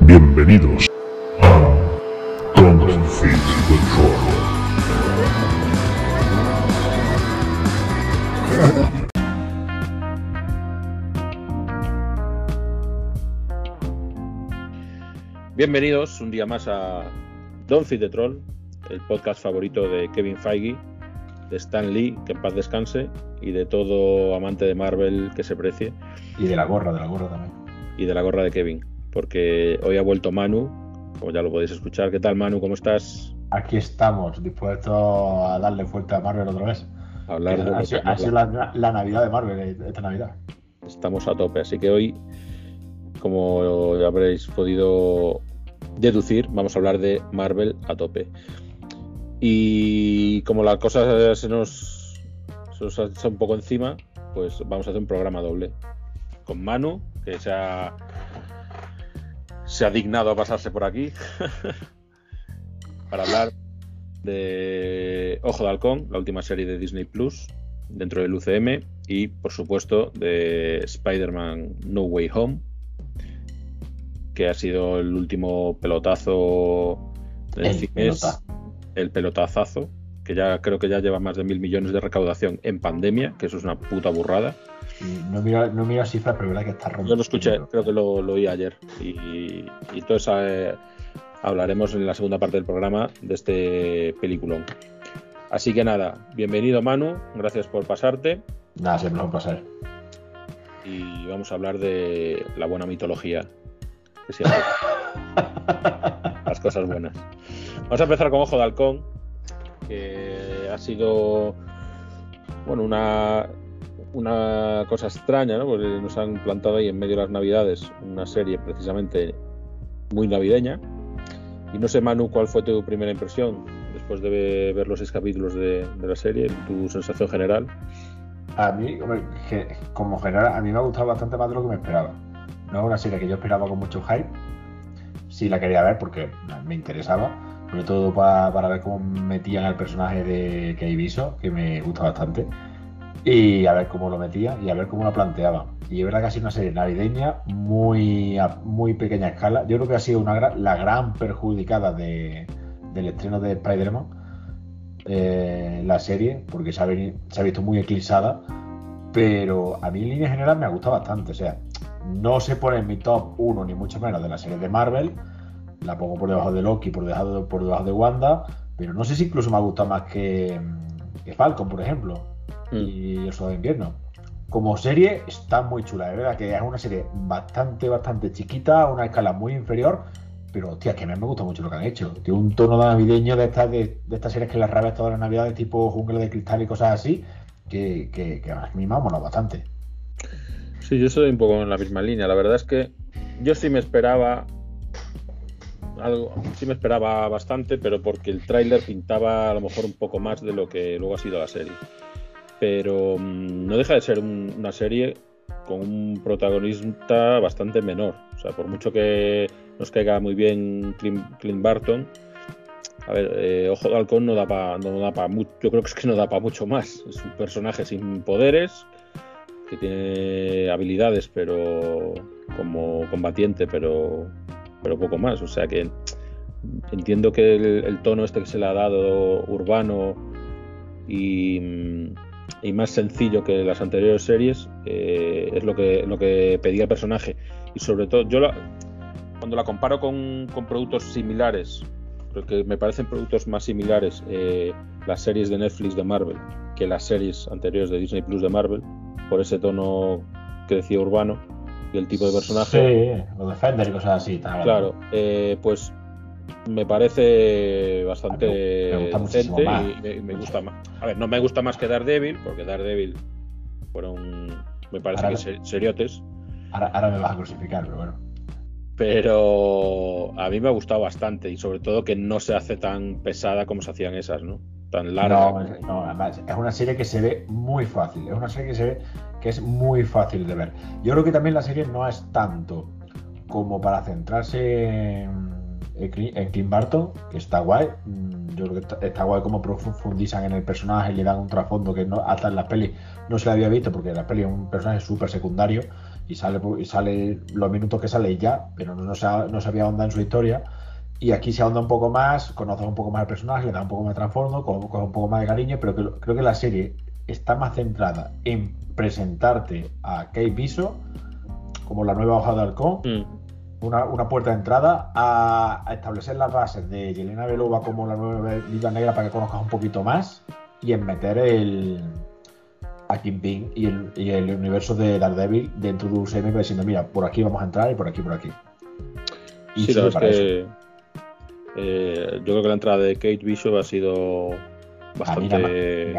Bienvenidos a Confit Control. Bienvenidos un día más a Don't Feed the Troll, el podcast favorito de Kevin Feige, de Stan Lee, que en paz descanse, y de todo amante de Marvel que se precie, Y de la gorra, de la gorra también. Y de la gorra de Kevin, porque hoy ha vuelto Manu, como ya lo podéis escuchar. ¿Qué tal, Manu? ¿Cómo estás? Aquí estamos, dispuestos a darle fuerte a Marvel otra vez. Hablar de ha, sido, que- ha sido la, la Navidad de Marvel eh, esta Navidad. Estamos a tope, así que hoy, como ya habréis podido deducir, vamos a hablar de Marvel a tope. Y como la cosa se nos, se nos ha echado un poco encima, pues vamos a hacer un programa doble. Con Manu, que se ha, se ha dignado a pasarse por aquí, para hablar de Ojo de Halcón, la última serie de Disney Plus dentro del UCM y por supuesto de Spider-Man No Way Home que ha sido el último pelotazo del El cines, pelota. el pelotazazo que ya creo que ya lleva más de mil millones de recaudación en pandemia que eso es una puta burrada no miro, no miro cifras, pero verdad que está rompiendo. yo lo escuché creo que lo, lo oí ayer y, y entonces eh, hablaremos en la segunda parte del programa de este peliculón así que nada bienvenido Manu gracias por pasarte Nada, siempre un placer. y vamos a hablar de la buena mitología. que siempre- las cosas buenas. Vamos a empezar con Ojo de Halcón, que ha sido bueno una, una cosa extraña, ¿no? Porque nos han plantado ahí en medio de las navidades una serie precisamente muy navideña. Y no sé, Manu, cuál fue tu primera impresión después de ve- ver los seis capítulos de, la serie, tu sensación general. A mí, como general, a mí me ha gustado bastante más de lo que me esperaba. No es una serie que yo esperaba con mucho hype. Sí la quería ver porque me interesaba, sobre todo pa- para ver cómo metían al personaje de Kei Viso, que me gusta bastante, y a ver cómo lo metían y a ver cómo lo planteaban. Y es verdad que ha sido una serie navideña muy a muy pequeña escala. Yo creo que ha sido una la gran perjudicada de- del estreno de Spider-Man eh, la serie, porque se ha, visto muy eclipsada, pero a mí en línea general me ha gustado bastante. O sea, no se pone en mi top 1 ni mucho menos de la serie de Marvel, la pongo por debajo de Loki, por debajo de, por debajo de Wanda, pero no sé si incluso me ha gustado más que, que Falcon, por ejemplo, y el Soldado de Invierno. Como serie está muy chula, de verdad que es una serie bastante, bastante chiquita, a una escala muy inferior, pero hostia, que a mí me gusta mucho lo que han hecho. Tiene un tono navideño de estas de, de estas series que las rabes todas las navidades, tipo Jungla de Cristal y cosas así, que, que, que a mí me ha molado bastante. Sí, yo estoy un poco en la misma línea. La verdad es que yo sí me esperaba algo, sí me esperaba bastante, pero porque el tráiler pintaba a lo mejor un poco más de lo que luego ha sido la serie. Pero mm, no deja de ser un- una serie con un protagonista bastante menor. O sea, por mucho que nos caiga muy bien Clint, Clint Barton, a ver, eh, Ojo de Halcón no da para no pa mucho, yo creo que es que no da para mucho más. Es un personaje sin poderes, que tiene habilidades, pero como combatiente, pero, pero poco más. O sea que entiendo que el, el tono este que se le ha dado urbano y, y más sencillo que las anteriores series eh, es lo que, lo que pedía el personaje. Y sobre todo, yo la- cuando la comparo con, con productos similares, porque me parecen productos más similares eh, las series de Netflix de Marvel que las series anteriores de Disney Plus de Marvel, por ese tono que decía urbano y el tipo de personaje. Sí, los Defender y cosas así. tal. Claro, eh, pues me parece bastante Me gusta decente más. y me, me gusta más. A ver, no me gusta más que Daredevil, porque Daredevil fueron, me parece Ahora- que ser- seriotes, Ahora, ahora me vas a crucificar, pero bueno. pero a mí me ha gustado bastante y sobre todo que no se hace tan pesada como se hacían esas, ¿no? Tan larga. No, es- no, además, es una serie que se ve muy fácil. Es una serie que se ve que es muy fácil de ver. Yo creo que también la serie no es tanto como para centrarse en Clint Barton, que está guay. Mm, Yo creo que está, guay como profundizan en el personaje, le dan un trasfondo que no, hasta en las pelis no se le había visto, porque en las es un personaje súper secundario y sale, y sale los minutos que sale y ya, pero no, se, no se había ahondado en su historia. Y aquí se ahonda un poco más, conoces un poco más al personaje, le da un poco más de trasfondo, con, un poco más de cariño, pero creo que la serie está más centrada en presentarte a Kate Biso como la nueva hoja de halcón, mm. Una, puerta de entrada, a, establecer las bases de Yelena Belova como la nueva vida negra para que conozcas un poquito más y en meter el a Kingpin y el, y el universo de Daredevil dentro de UCM diciendo, mira, por aquí vamos a entrar y por aquí, por aquí. Y sí, la que eh, yo creo que la entrada de Kate Bishop ha sido bastante.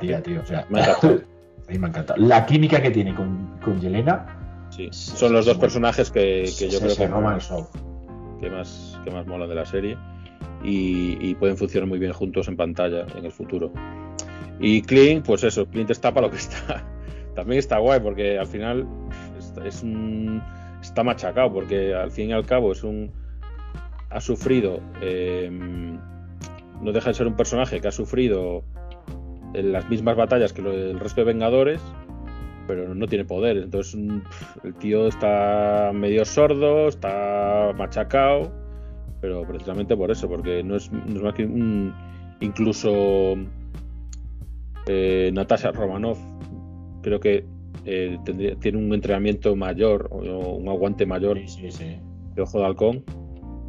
tía, tío. O sea, me ha encantado. La química que tiene con, con Yelena. Sí, son los dos personajes que, que yo creo que, más, que más que más mola de la serie y, y, pueden funcionar muy bien juntos en pantalla en el futuro. Y Clint, pues eso, Clint está para lo que está. También está guay porque al final es un, está machacado porque al fin y al cabo es un ha sufrido em, no deja de ser un personaje que ha sufrido en las mismas batallas que el resto de Vengadores pero no tiene poder. Entonces el tío está medio sordo está machacado pero precisamente por eso porque no es, no es más que un incluso eh, Natasha Romanoff creo que eh, tiene un entrenamiento mayor o un aguante mayor de Ojo de Halcón,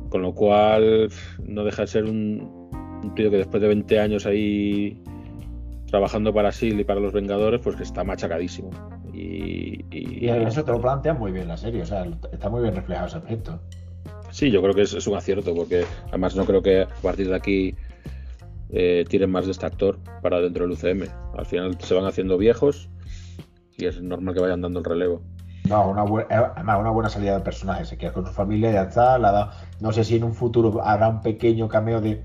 con lo cual no deja de ser un, tío que después de 20 años ahí trabajando para SIL y para los Vengadores, pues que está machacadísimo. Y, y, eso te lo plantea muy bien la serie, o sea, está muy bien reflejado ese aspecto. Sí, yo creo que es, es un acierto, porque además no creo que a partir de aquí eh, tienen más de este actor para dentro del UCM. Al final se van haciendo viejos y es normal que vayan dando el relevo. No, una buena, eh, una buena salida de personaje. Se queda con su familia y ya está. La no sé si en un futuro habrá un pequeño cameo de,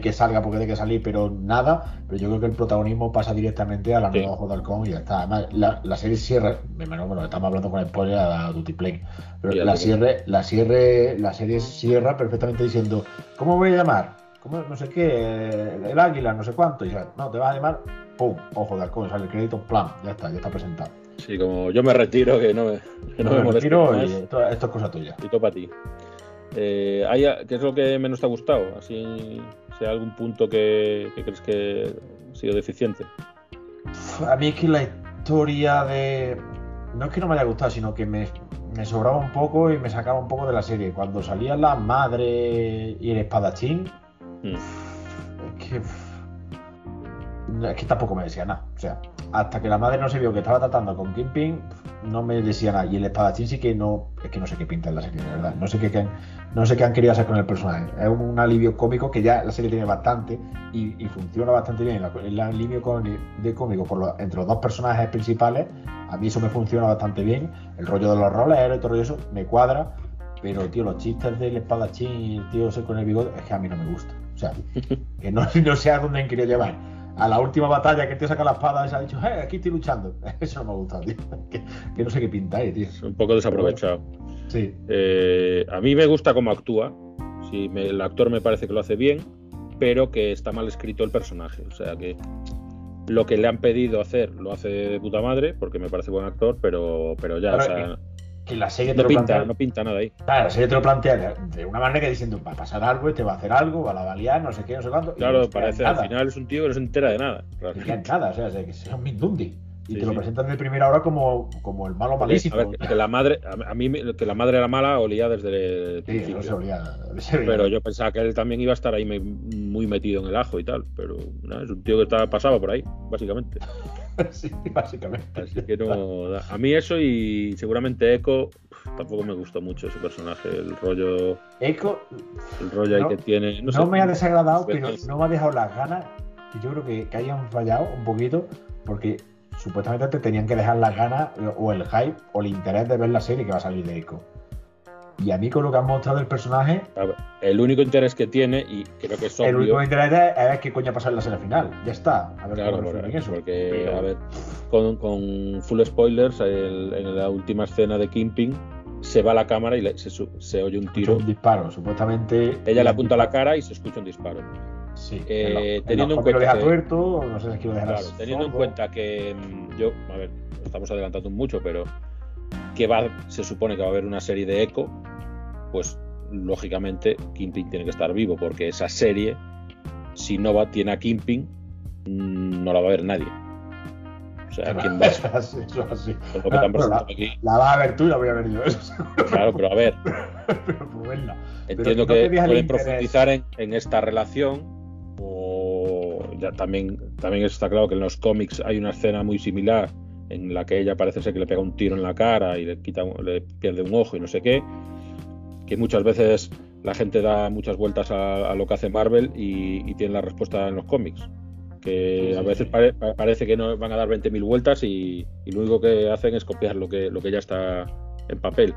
que salga porque tiene que salir, pero nada. Pero yo creo que el protagonismo pasa directamente a la nueva Ojo de Halcón y ya está. Además, la, serie cierra. Bueno, estamos hablando con spoiler a Duty Play. Pero la, cierre, la, cierre, la serie cierra perfectamente diciendo: ¿Cómo voy a llamar? no sé qué, el águila, no sé cuánto, y ya, no, te vas a llamar, pum, ojo de halcón, sale el crédito, plan, ya está, ya está presentado. Sí, como yo me retiro, que no me, que no, me, retiro y esto, es cosa tuya. Y para ti. Eh, ¿Qué es lo que menos te ha gustado? Así, sea algún punto que, crees que ha sido deficiente. A mí es que la historia de. No es que no me haya gustado, sino que me, me sobraba un poco y me sacaba un poco de la serie. Cuando salía la madre y el espadachín, Mm. Es que. Es que tampoco me decía nada. O sea, hasta que la madre no se vio que estaba tratando con Kingpin, no me decía nada. Y el espadachín sí que no. Es que no sé qué pinta en la serie, de verdad. No sé qué, no sé qué han querido hacer con el personaje. Es un alivio cómico que ya la serie tiene bastante y, funciona bastante bien. El alivio de cómico por entre los dos personajes principales, a mí eso me funciona bastante bien. El rollo de los roles y todo eso me cuadra. Pero, tío, los chistes del espadachín y el tío ese con el bigote, es que a mí no me gusta. O sea, que no, no sé a dónde han querido llevar. A la última batalla que te saca la espada y se ha dicho, hey, aquí estoy luchando. Eso no me ha gustado, tío. Que, no sé qué pinta ahí, tío. Un poco desaprovechado. Sí. Eh, a mí me gusta cómo actúa. Sí, el actor me parece que lo hace bien, pero que está mal escrito el personaje. O sea que lo que le han pedido hacer lo hace de puta madre, porque me parece buen actor, pero, pero ya, o sea que la serie te no lo pinta, plantea. No pinta nada ahí. Claro, la serie te lo plantea de, una manera que diciendo, va a pasar algo, te va a hacer algo, va a la balear, no sé qué, no sé cuánto. Claro, parece, al final es un tío que no se entera de nada. No nada, o sea, que sea un Mindundi. Y te lo presentan de primera hora como, como el malo malísimo. A ver, que la madre, a mí que la madre era mala olía desde el principio. Sí, olía, pero yo pensaba que él también iba a estar ahí muy metido en el ajo y tal. Pero es un tío que estaba pasado por ahí, básicamente. sí, básicamente. Así que no. A mí eso y seguramente Echo tampoco me gustó mucho su personaje, el rollo. Echo. El rollo ahí que tiene. No, me ha desagradado, pero no me ha dejado las ganas. Que yo creo que, que hayan fallado un poquito, porque supuestamente te tenían que dejar las ganas o el hype o el interés de ver la serie que va a salir de Echo. Y a mí con lo que han mostrado del personaje. el único interés que tiene, y creo que es obvio. El único interés es, qué coño pasa en la serie final. Ya está. A ver claro, por, eso. Porque, a ver, con, full spoilers, en la última escena de Kimping se va la cámara y se, se, oye un tiro. Un disparo, supuestamente. Ella le apunta a la cara y se escucha un disparo. Sí, eh, teniendo en, cuenta. que, tuerto, no sé Claro, teniendo en cuenta que mm, yo, a ver, estamos adelantando mucho, pero que va, se supone que va a haber una serie de Echo, pues lógicamente Kingpin tiene que estar vivo, porque esa serie, si no va, tiene a Kingpin, mm, no la va a ver nadie. O sea, ¿quién va? Eso es así, eso es así. Por lo que te han pero presentado la, aquí. la vas a ver tú y la voy a ver yo. Eso. Claro, pero a ver, pero por verla. entiendo que pueden profundizar en, en esta relación. O ya también, también está claro que en los cómics hay una escena muy similar en la que ella parece ser que le pega un tiro en la cara y le quita, le pierde un ojo y no sé qué. Que muchas veces la gente da muchas vueltas a, a lo que hace Marvel y, y tiene la respuesta en los cómics. Que Sí, a veces sí. pare- pa- parece que no van a dar 20.000 vueltas y, y lo único que hacen es copiar lo que, lo que ya está en papel.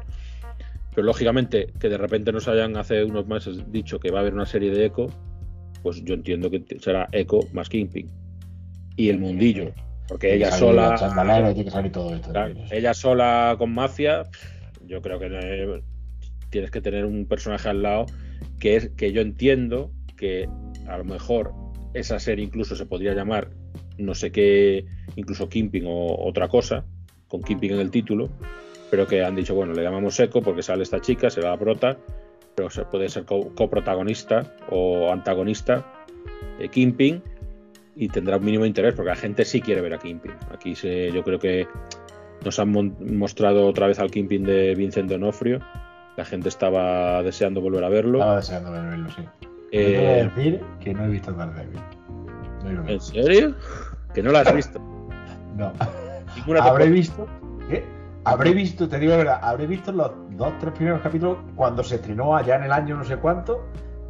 Pero lógicamente que de repente nos hayan hace unos meses dicho que va a haber una serie de Echo, pues yo entiendo que será Echo más Kingpin. Y el mundillo. Porque ella sola. el chandalero, tiene que salir todo esto. Claro, ella sola con mafia, yo creo que eh, tienes que tener un personaje al lado que es que yo entiendo que a lo mejor esa serie incluso se podría llamar no sé qué, incluso Kimping o otra cosa, con Kimping en el título, pero que han dicho, bueno, le llamamos Echo porque sale esta chica, será la prota, pero se puede ser co- coprotagonista o antagonista de Kimping y tendrá un mínimo interés porque la gente sí quiere ver a Kimping. Aquí se, yo creo que nos han mostrado otra vez al Kimping de Vincent D'Onofrio. La gente estaba deseando volver a verlo. Estaba deseando verlo, sí. Eh, que decir que no he visto Daredevil. No, ¿En serio? Que no la has visto. no. Habré visto. ¿qué? Habré visto, te digo la verdad, habré visto los dos, tres primeros capítulos cuando se estrenó allá en el año no sé cuánto.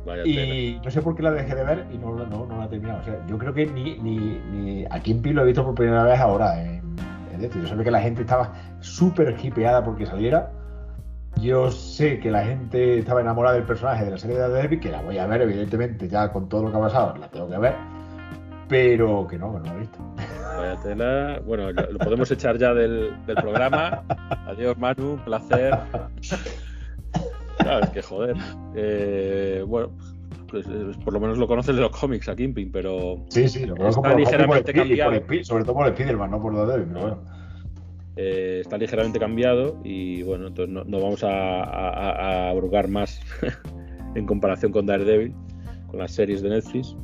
Vaya tela. Y no sé por qué la dejé de ver y no, no, no la he terminado. O sea, yo creo que ni, ni, ni a Kimpi lo he visto por primera vez ahora en, en esto. Yo sé que la gente estaba súper hipeada porque saliera. Yo sé que la gente estaba enamorada del personaje de la serie de Daredevil, que la voy a ver, evidentemente, ya con todo lo que ha pasado, la tengo que ver. Pero que no, que no la he visto. Vaya tela. Bueno, lo, lo podemos echar ya del, del programa. Adiós, Manu, un placer. Claro, es que joder. Eh, bueno, pues, eh, por lo menos lo conoces de los cómics a Kimping, pero Sí, sí, lo conozco Está por, ligeramente por cambiado. por sobre todo por Spiderman, no por Daredevil, pero bueno. eh, está ligeramente cambiado y bueno, entonces no, no vamos a, a, abrugar más en comparación con Daredevil, con las series de Netflix.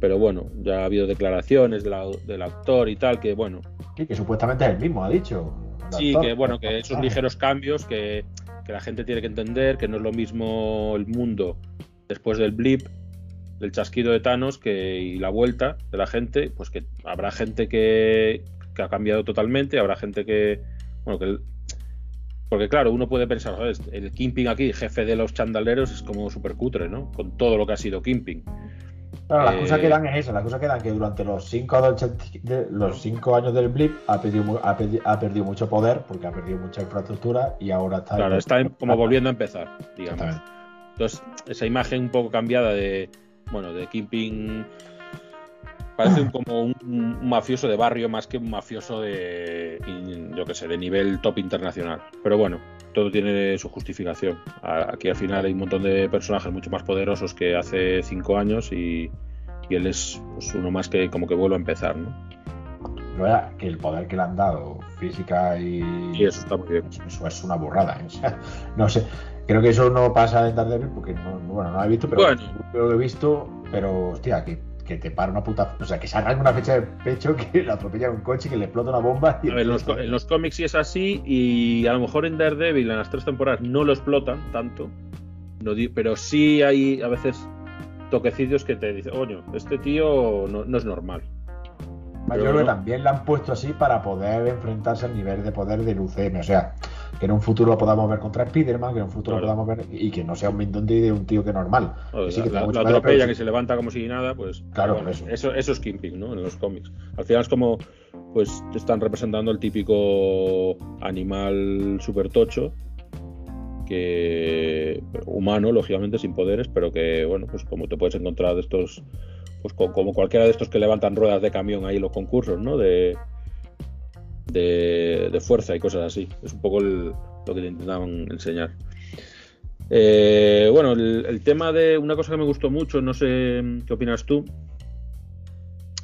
Pero bueno, ya ha habido declaraciones del au- del actor y tal, que bueno, Sí, que supuestamente es el mismo, ha dicho. el Sí, que bueno, que esos ligeros cambios que, que la gente tiene que entender, que no es lo mismo el mundo después del blip, del chasquido de Thanos que, y la vuelta de la gente, pues que habrá gente que, que ha cambiado totalmente, habrá gente que, bueno, que porque claro, uno puede pensar, "Joder, el Kimping aquí, jefe de los chandaleros, es como súper cutre, ¿no? Con todo lo que ha sido Kimping. Claro, las Eh, cosas que dan es esa, las cosas que dan que durante los cinco, de- los cinco años del blip ha perdido, ha, perdi- ha perdido mucho poder porque ha perdido mucha infraestructura y ahora está... Claro, está en- como volviendo a empezar, digamos. Entonces, esa imagen un poco cambiada de, bueno, de Kingpin parece un- como un, un mafioso de barrio más que un mafioso de, yo qué sé, de nivel top internacional. Pero bueno, todo tiene su justificación. Aquí al final hay un montón de personajes mucho más poderosos que hace cinco años y, y él es pues, uno más que como que vuelve a empezar, ¿no? Ya, que el poder que le han dado física y... Y eso está muy bien. Eso es una burrada, ¿eh? O sea, no sé. Creo que eso no pasa en Daredevil porque no, no- bueno, no lo he visto, pero Bueno. lo he visto, pero hostia, que, que te para una puta. O sea, que se arranca una fecha de pecho, que le atropella un coche, que le explota una bomba. Y A ver, en los, co- en los cómics sí es así y a lo mejor en Daredevil en las tres temporadas no lo explotan tanto, no pero sí hay a veces toquecillos que te dicen, oye, este tío no, no es normal. Yo creo que también la han puesto así para poder enfrentarse al nivel de poder del UCM. O sea, que en un futuro lo podamos ver contra Spider-Man, que en un futuro Claro. lo podamos ver y que no sea un Mindundi de un tío que normal. Que sí, que la, la- mucho la poder, atropella pero que se levanta como si nada, pues Claro, bueno, eso. eso. eso es Kingpin, ¿no? En los cómics. Al final es como, pues te están representando el típico animal super tocho que humano, lógicamente, sin poderes, pero que, bueno, pues como te puedes encontrar de estos, pues co- como cualquiera de estos que levantan ruedas de camión ahí en los concursos, ¿no? De, de, de fuerza y cosas así. Es un poco el- lo que te intentaban enseñar. Eh, bueno, el, el tema de una cosa que me gustó mucho, no sé qué opinas tú,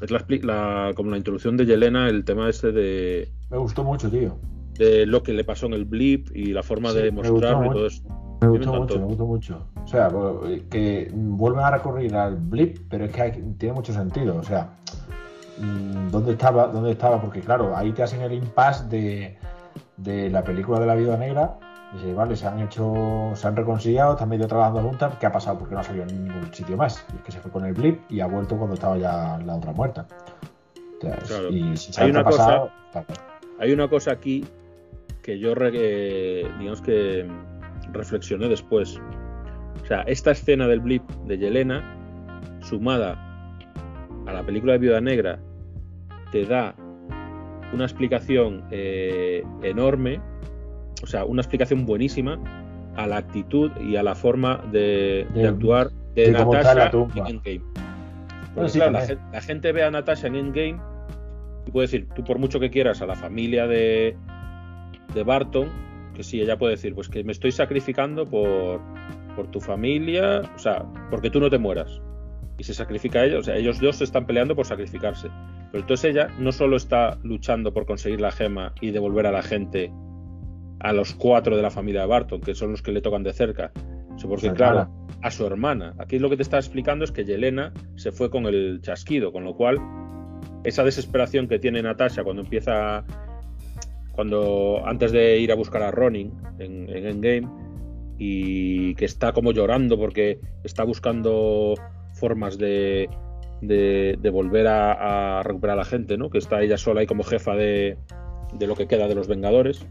es la, la- como la introducción de Yelena, el tema este de, Me gustó mucho, tío. de lo que le pasó en el blip y la forma Sí, de mostrarlo y todo eso. Me gustó mucho, me gustó mucho. O sea, pues, que vuelven a recurrir al blip, pero es que hay- tiene mucho sentido. O sea, mm, ¿dónde estaba? ¿Dónde estaba? Porque claro, ahí te hacen el impasse de, de la película de la Viuda Negra. Dice, vale, se han hecho, se han reconciliado, están medio trabajando juntas. ¿Qué ha pasado? Porque no ha salido en ningún sitio más. Y es que se fue con el blip y ha vuelto cuando estaba ya la otra muerta. Claro. Y si Hay una ha pasado, claro. Hay una cosa aquí que yo, eh, digamos que reflexioné después. O sea, esta escena del blip de Yelena, sumada a la película de Viuda Negra, te da una explicación eh, enorme, o sea, una explicación buenísima a la actitud y a la forma de, de De- actuar de, la Natasha tumba. en Endgame. Bueno, sí, claro, la, la gente ve a Natasha en Endgame y puede decir, tú por mucho que quieras a la familia de, de Barton, que sí, ella puede decir, pues que me estoy sacrificando por, por tu familia, o sea, porque tú no te mueras. Y se sacrifica a ella, o sea, ellos dos se están peleando por sacrificarse. Pero entonces ella no solo está luchando por conseguir la gema y devolver a la gente a los cuatro de la familia de Barton, que son los que le tocan de cerca, sino porque, Su claro, a su hermana. Aquí lo que te está explicando es que Yelena se fue con el chasquido, con lo cual esa desesperación que tiene Natasha cuando empieza, cuando antes de ir a buscar a Ronin en, en Endgame y que está como llorando porque está buscando formas de, de, de volver a, a recuperar a la gente, ¿no? Que está ella sola ahí como jefa de, de lo que queda de los Vengadores.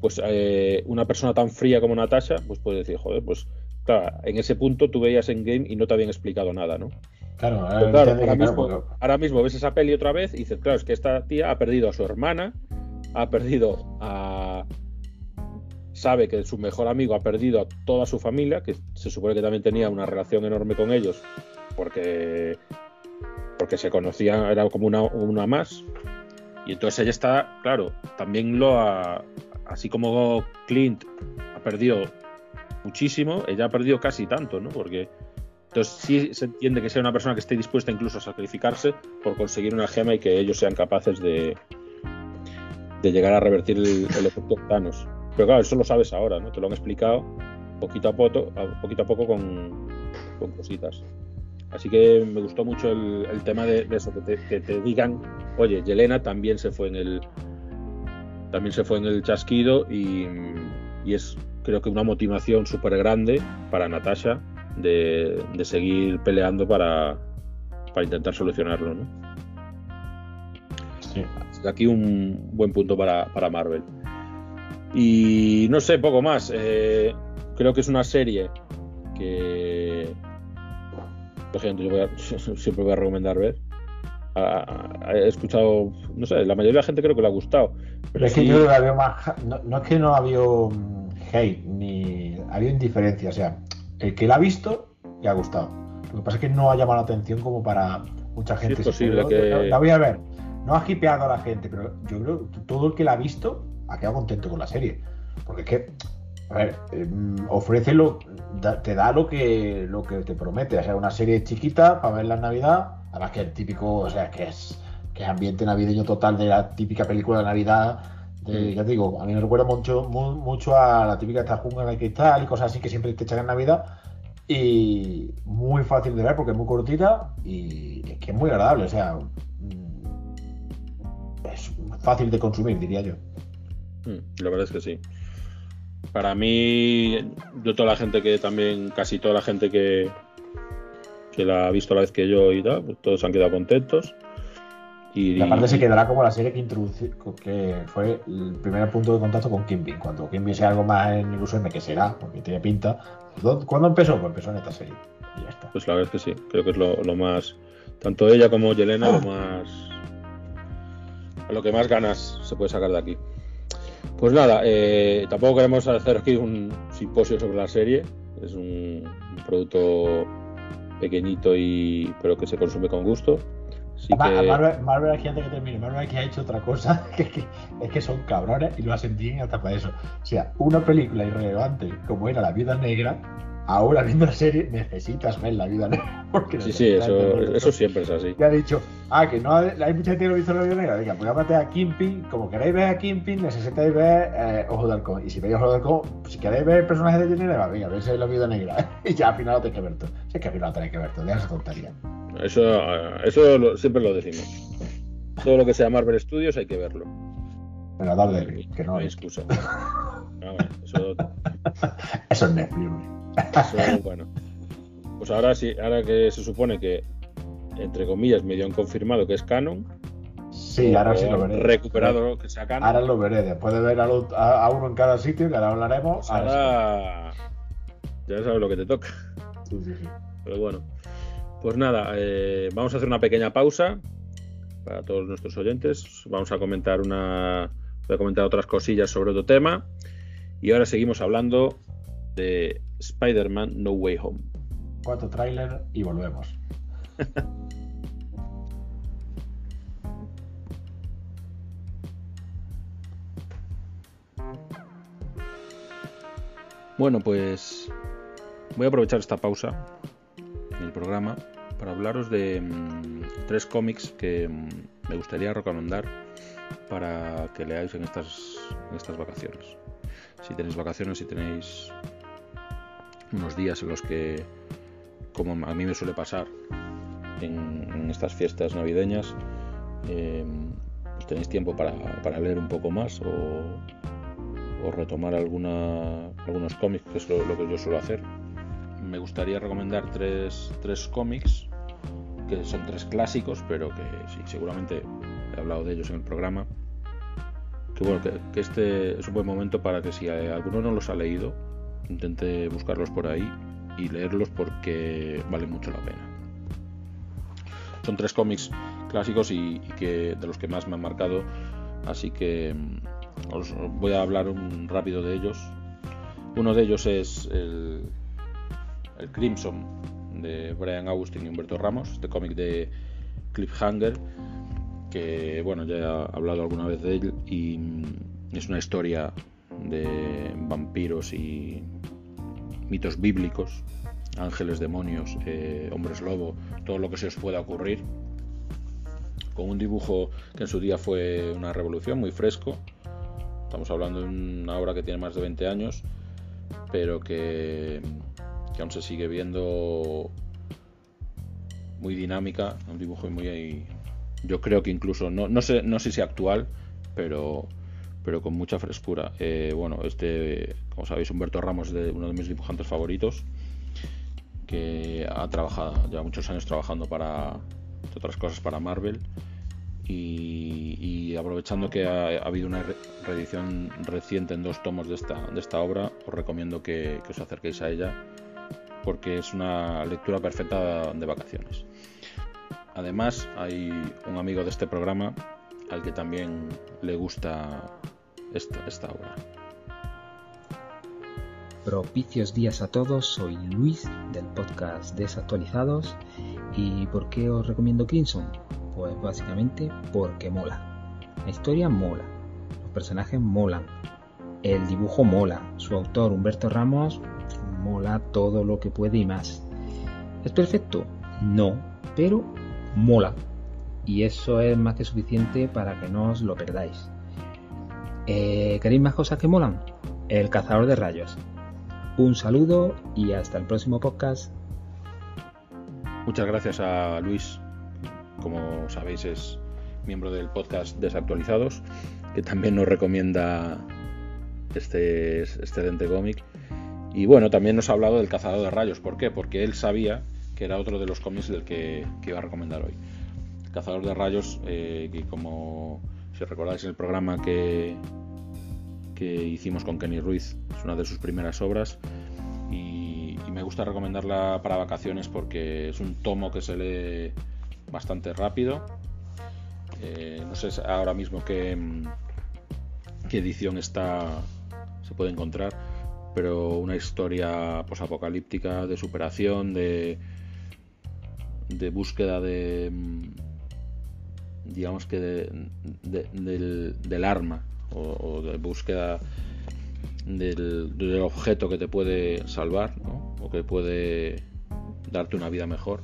Pues eh, una persona tan fría como Natasha, pues puede decir, joder, pues claro, en ese punto tú veías en game y no te habían explicado nada, ¿no? Claro, claro, mismo, ahora mismo ves esa peli otra vez y dices, claro, es que esta tía ha perdido a su hermana, ha perdido a. Sabe que su mejor amigo ha perdido a toda su familia, que se supone que también tenía una relación enorme con ellos, porque, porque se conocían, era como una, una más. Y entonces ella está, claro, también lo ha. Así como Clint ha perdido muchísimo, ella ha perdido casi tanto, ¿no? Porque entonces sí se entiende que sea una persona que esté dispuesta incluso a sacrificarse por conseguir una gema y que ellos sean capaces de, de llegar a revertir el, el efecto Thanos. Pero claro, eso lo sabes ahora, ¿no? Te lo han explicado poquito a poco, poquito a poco con, con cositas. Así que me gustó mucho el, el tema de, de eso, que te, que te digan, oye, Yelena también se fue en el también se fue en el chasquido y, y es creo que una motivación súper grande para Natasha de, de seguir peleando para, para intentar solucionarlo. ¿no? sí. Aquí un buen punto para, para Marvel. Y no sé, poco más. Eh, creo que es una serie que por ejemplo, yo voy a- siempre voy a recomendar ver. He escuchado, no sé, la mayoría de la gente creo que le ha gustado. Pero es que sí- yo la veo más. No, no es que no ha habido mm, hate, ni ha habido indiferencia. O sea, el que la ha visto le ha gustado. Lo que pasa es que no ha llamado la atención como para mucha Sí, gente. es posible que- la, la voy a ver. No ha hipeado a la gente, pero yo creo que todo el que la ha visto ha quedado contento con la serie. Porque es que, a ver, eh, mm, ofrece lo, da- te da lo que, lo que te promete. O sea, una serie chiquita para verla en Navidad. Además que el típico, o sea, que es, que es ambiente navideño total de la típica película de Navidad. de- ya te digo, a mí me recuerda mucho, mu- mucho a la típica esta jungla de cristal y cosas así que siempre te echan en Navidad. Y muy fácil de ver porque es muy cortita y es que es muy agradable. O sea, mm, es fácil de consumir, diría yo. Mm, La verdad es que sí. Para mí, yo toda la gente que también, casi toda la gente que, que la ha visto a la vez que yo y tal, pues todos han quedado contentos. Y, aparte se quedará como la serie que introduce, que fue el primer punto de contacto con Kimbin. Cuando Kimbin sea algo más en el USM, que será, porque tiene pinta. ¿dó- ¿Cuándo empezó? Pues empezó en esta serie. Y ya está. Pues la verdad es que sí, creo que es lo, lo más. Tanto ella como Yelena, lo más. a lo que más ganas se puede sacar de aquí. Pues nada, eh, tampoco queremos hacer aquí un simposio sobre la serie. Es un, un producto pequeñito y pero que se consume con gusto. Así Además, a que, Marvel, Marvel aquí antes que termine, Marvel aquí ha hecho otra cosa, que, es que, es que son cabrones y lo hacen bien hasta para eso. O sea, una película irrelevante como era La Viuda Negra, ahora viendo la serie necesitas ver la vida negra. Porque Sí, sí, eso, siempre es así. Y ha dicho, ah, que no ha- hay mucha gente que no ha visto la vida negra. Venga, pues llámate a Kingpin. Como queréis ver a Kingpin, necesitáis ver eh, Ojo de Halcón. Y si veis Ojo de Halcón, si queréis ver el personaje de Jenny venga, veis la vida negra. y ya al final lo tenéis que ver todo. Si es que al final lo tenéis que ver todo, deja esa tontería. Eso, eh, eso lo- siempre lo decimos. Todo lo que sea Marvel Studios hay que verlo. Pero dale, que no hay excusa. Ah, bueno, eso, Eso es Netflix. Eso, bueno. Pues ahora sí, ahora que se supone que, entre comillas, medio han confirmado que es canon, Sí, ahora sí lo veré. recuperado que sea canon, Ahora lo veré. Después de ver a, lo- a- a uno en cada sitio, que ahora hablaremos. pues ahora ahora ya sabes lo que te toca. Sí, sí, sí. Pero bueno, pues nada, eh, vamos a hacer una pequeña pausa para todos nuestros oyentes. Vamos a comentar una, voy a comentar otras cosillas sobre otro tema y ahora seguimos hablando de Spider-Man No Way Home. Cuatro tráiler y volvemos. Bueno, pues voy a aprovechar esta pausa en el programa para hablaros de mm, tres cómics que mm, me gustaría recomendar para que leáis en estas, en estas vacaciones. Si tenéis vacaciones, si tenéis unos días en los que, como a mí me suele pasar en, estas fiestas navideñas, eh, pues tenéis tiempo para, para leer un poco más o, retomar alguna, algunos cómics, que es lo, que yo suelo hacer. Me gustaría recomendar tres, tres cómics, que son tres clásicos, pero que seguramente he hablado de ellos en el programa. Que bueno, que, que este es un buen momento para que si alguno no los ha leído, intente buscarlos por ahí y leerlos porque vale mucho la pena. Son tres cómics clásicos y, y que de los que más me han marcado, así que mm, os voy a hablar un rápido de ellos. Uno de ellos es el, el Crimson de Brian Austin y Humberto Ramos, este cómic de Cliffhanger, que bueno, ya he hablado alguna vez de él y mm, es una historia de vampiros y mitos bíblicos, ángeles, demonios, eh, hombres lobo, todo lo que se os pueda ocurrir, con un dibujo que en su día fue una revolución, muy fresco. Estamos hablando de una obra que tiene más de 20 años, pero que, que aún se sigue viendo muy dinámica, un dibujo muy... Yo creo que incluso, no, no, sé, no sé si actual, pero, pero con mucha frescura. Eh, bueno, este, como sabéis, Humberto Ramos es uno de mis dibujantes favoritos, que ha trabajado, ya muchos años trabajando para, otras cosas, para Marvel. Y, aprovechando que ha, ha, habido una re reedición reciente en dos tomos de esta, de esta obra, os recomiendo que os acerquéis a ella porque es una lectura perfecta de vacaciones. Además, hay un amigo de este programa al que también le gusta esta, esta. Propicios días a todos, soy Luis del podcast Desactualizados. ¿Y por qué os recomiendo Crimson? Pues básicamente porque mola. La historia mola, los personajes molan, el dibujo mola, su autor Humberto Ramos mola todo lo que puede y más. ¿Es perfecto? No, pero mola. Y eso es más que suficiente para que no os lo perdáis. Eh, ¿Queréis más cosas que molan? El cazador de rayos. Un saludo y hasta el próximo podcast. Muchas gracias a Luis, como sabéis es miembro del podcast Desactualizados, que también nos recomienda este excelente cómic. Y bueno, también nos ha hablado del cazador de rayos. ¿Por qué? Porque él sabía que era otro de los cómics del que, iba a recomendar hoy. Cazador de rayos, eh, que como si recordáis el programa que, que hicimos con Kenny Ruiz, es una de sus primeras obras. Y, me gusta recomendarla para vacaciones porque es un tomo que se lee bastante rápido. Eh, no sé ahora mismo qué, qué edición está se puede encontrar pero una historia posapocalíptica de superación, de, de búsqueda de, digamos que de, de, del, arma o, de búsqueda del, objeto que te puede salvar o que puede darte una vida mejor.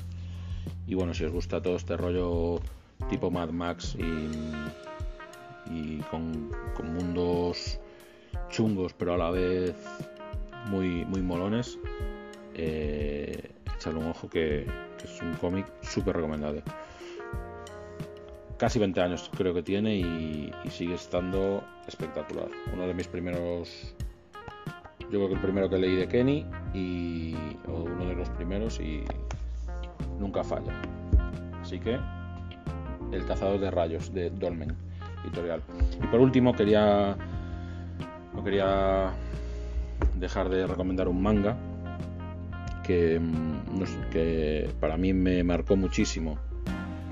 Y bueno, si os gusta todo este rollo tipo Mad Max y, con mundos chungos, pero a la vez muy, muy molones, eh, echadle un ojo que, que es un cómic súper recomendable. Casi 20 años creo que tiene y, sigue estando espectacular. Uno de mis primeros yo creo que el primero que leí de Kenny y o uno de los primeros y nunca falla. Así que El cazador de rayos de Dolmen editorial. Y por último quería no quería dejar de recomendar un manga que, mm, que para mí me marcó muchísimo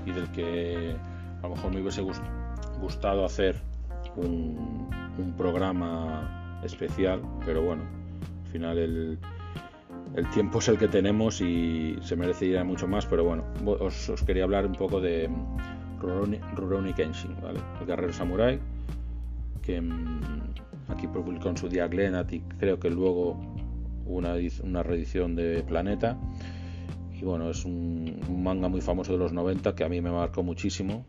y del que a lo mejor me hubiese gust- gustado hacer un, programa especial, pero bueno, al final el, tiempo es el que tenemos y se merecería mucho más, pero bueno, os, quería hablar un poco de Rurouni, Kenshin, ¿vale? El guerrero samurai, que mm, aquí publicó en su día Glenat y creo que luego una, una reedición de Planeta. Y bueno, es un manga muy famoso de los 90 que a mí me marcó muchísimo,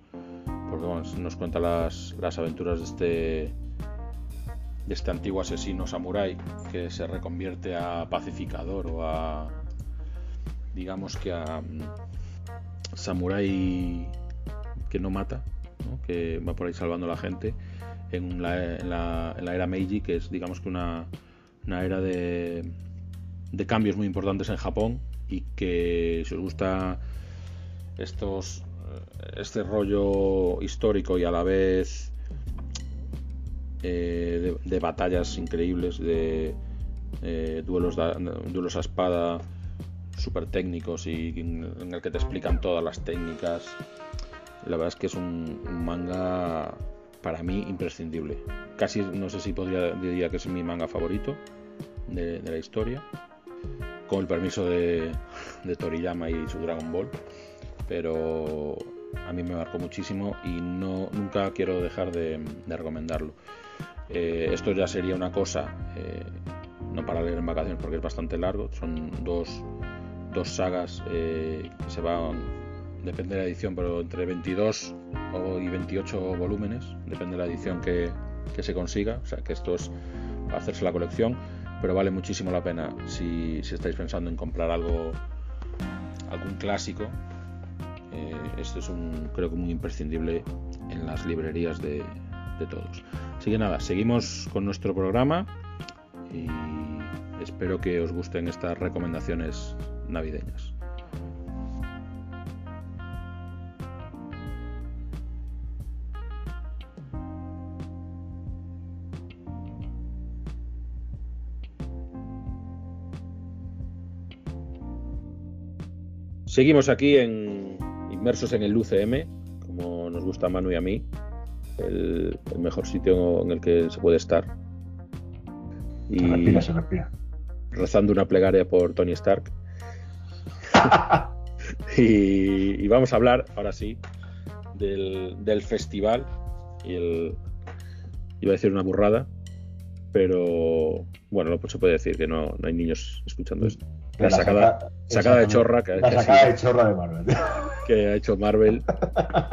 porque nos cuenta las, las aventuras de este de este antiguo asesino samurái que se reconvierte a pacificador o a digamos que a mm, samurái que no mata que va por ahí salvando a la gente en la, en la- en la era Meiji que es digamos que una, una era de, de cambios muy importantes en Japón y que si os gusta estos este rollo histórico y a la vez eh, de, batallas increíbles, de eh, duelos, da- duelos a espada súper técnicos y en, el que te explican todas las técnicas. La verdad es que es un, un manga para mí imprescindible. Casi no sé si podría diría que es mi manga favorito de, de la historia, con el permiso de, de Toriyama y su Dragon Ball, pero a mí me marcó muchísimo y no nunca quiero dejar de, de recomendarlo. Eh, esto ya sería una cosa, eh, no para leer en vacaciones porque es bastante largo, son dos, dos sagas eh, que se van, depende de la edición, pero entre 22 o- y 28 volúmenes, depende de la edición que, que se consiga, o sea que esto es para hacerse la colección, pero vale muchísimo la pena si, si estáis pensando en comprar algo, algún clásico. Eh, este es un, creo que muy imprescindible en las librerías de, de todos. Así que nada, seguimos con nuestro programa y espero que os gusten estas recomendaciones navideñas. Seguimos aquí en inmersos en el UCM, como nos gusta a Manu y a mí, el, el mejor sitio en el que se puede estar. Y Se respira, se respira. rezando una plegaria por Tony Stark. y, y vamos a hablar, ahora sí, del, del festival. Y el. Iba a decir una burrada, pero bueno, no pues se puede decir que no, no hay niños escuchando esto. La sacada, saca- sacada de chorra que, La que sacada sido- de chorra de Marvel. Que ha hecho Marvel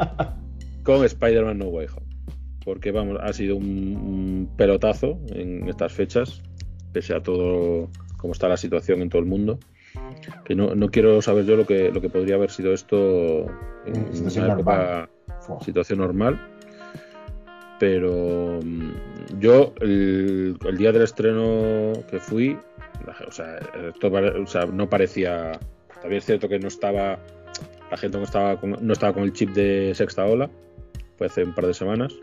con Spider-Man No Way Home. Porque vamos, ha sido un, un pelotazo en estas fechas, pese a todo cómo está la situación en todo el mundo. Que no, no quiero saber yo lo que, lo que podría haber sido esto en situación una normal. Situación normal. Pero mm, yo, el, el día del estreno que fui, la- o sea, esto pare- o sea, no parecía. También es cierto que no estaba. La gente no estaba con, no estaba con el chip de sexta ola. Fue hace un par de semanas.